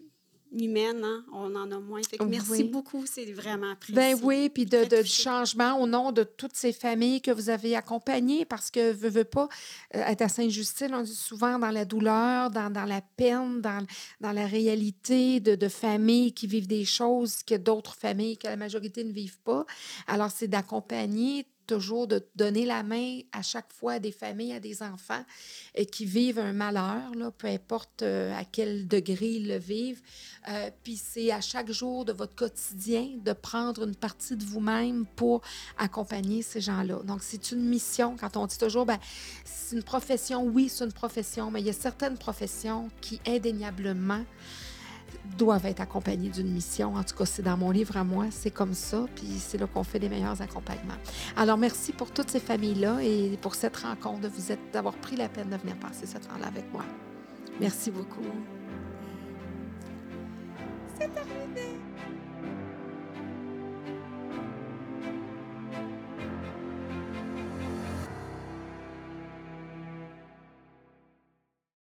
humaine, hein? on en a moins. Fait que merci beaucoup, c'est vraiment apprécié. Ben oui, puis de, de changement au nom de toutes ces familles que vous avez accompagnées, parce que, veux, veux pas, euh, être à Sainte-Justine, on dit souvent dans la douleur, dans, dans la peine, dans, dans la réalité de, de, familles qui vivent des choses que d'autres familles, que la majorité ne vivent pas. Alors, c'est d'accompagner toujours de donner la main à chaque fois à des familles, à des enfants et qui vivent un malheur, là, peu importe euh, à quel degré ils le vivent. Euh, puis c'est à chaque jour de votre quotidien de prendre une partie de vous-même pour accompagner ces gens-là. Donc, c'est une mission. Quand on dit toujours, ben, c'est une profession, oui, c'est une profession, mais il y a certaines professions qui, indéniablement, doivent être accompagnés d'une mission. En tout cas, c'est dans mon livre à moi, c'est comme ça, puis c'est là qu'on fait les meilleurs accompagnements. Alors, merci pour toutes ces familles-là et pour cette rencontre, de vous être, d'avoir pris la peine de venir passer ce temps-là avec moi. Merci beaucoup. C'est terminé.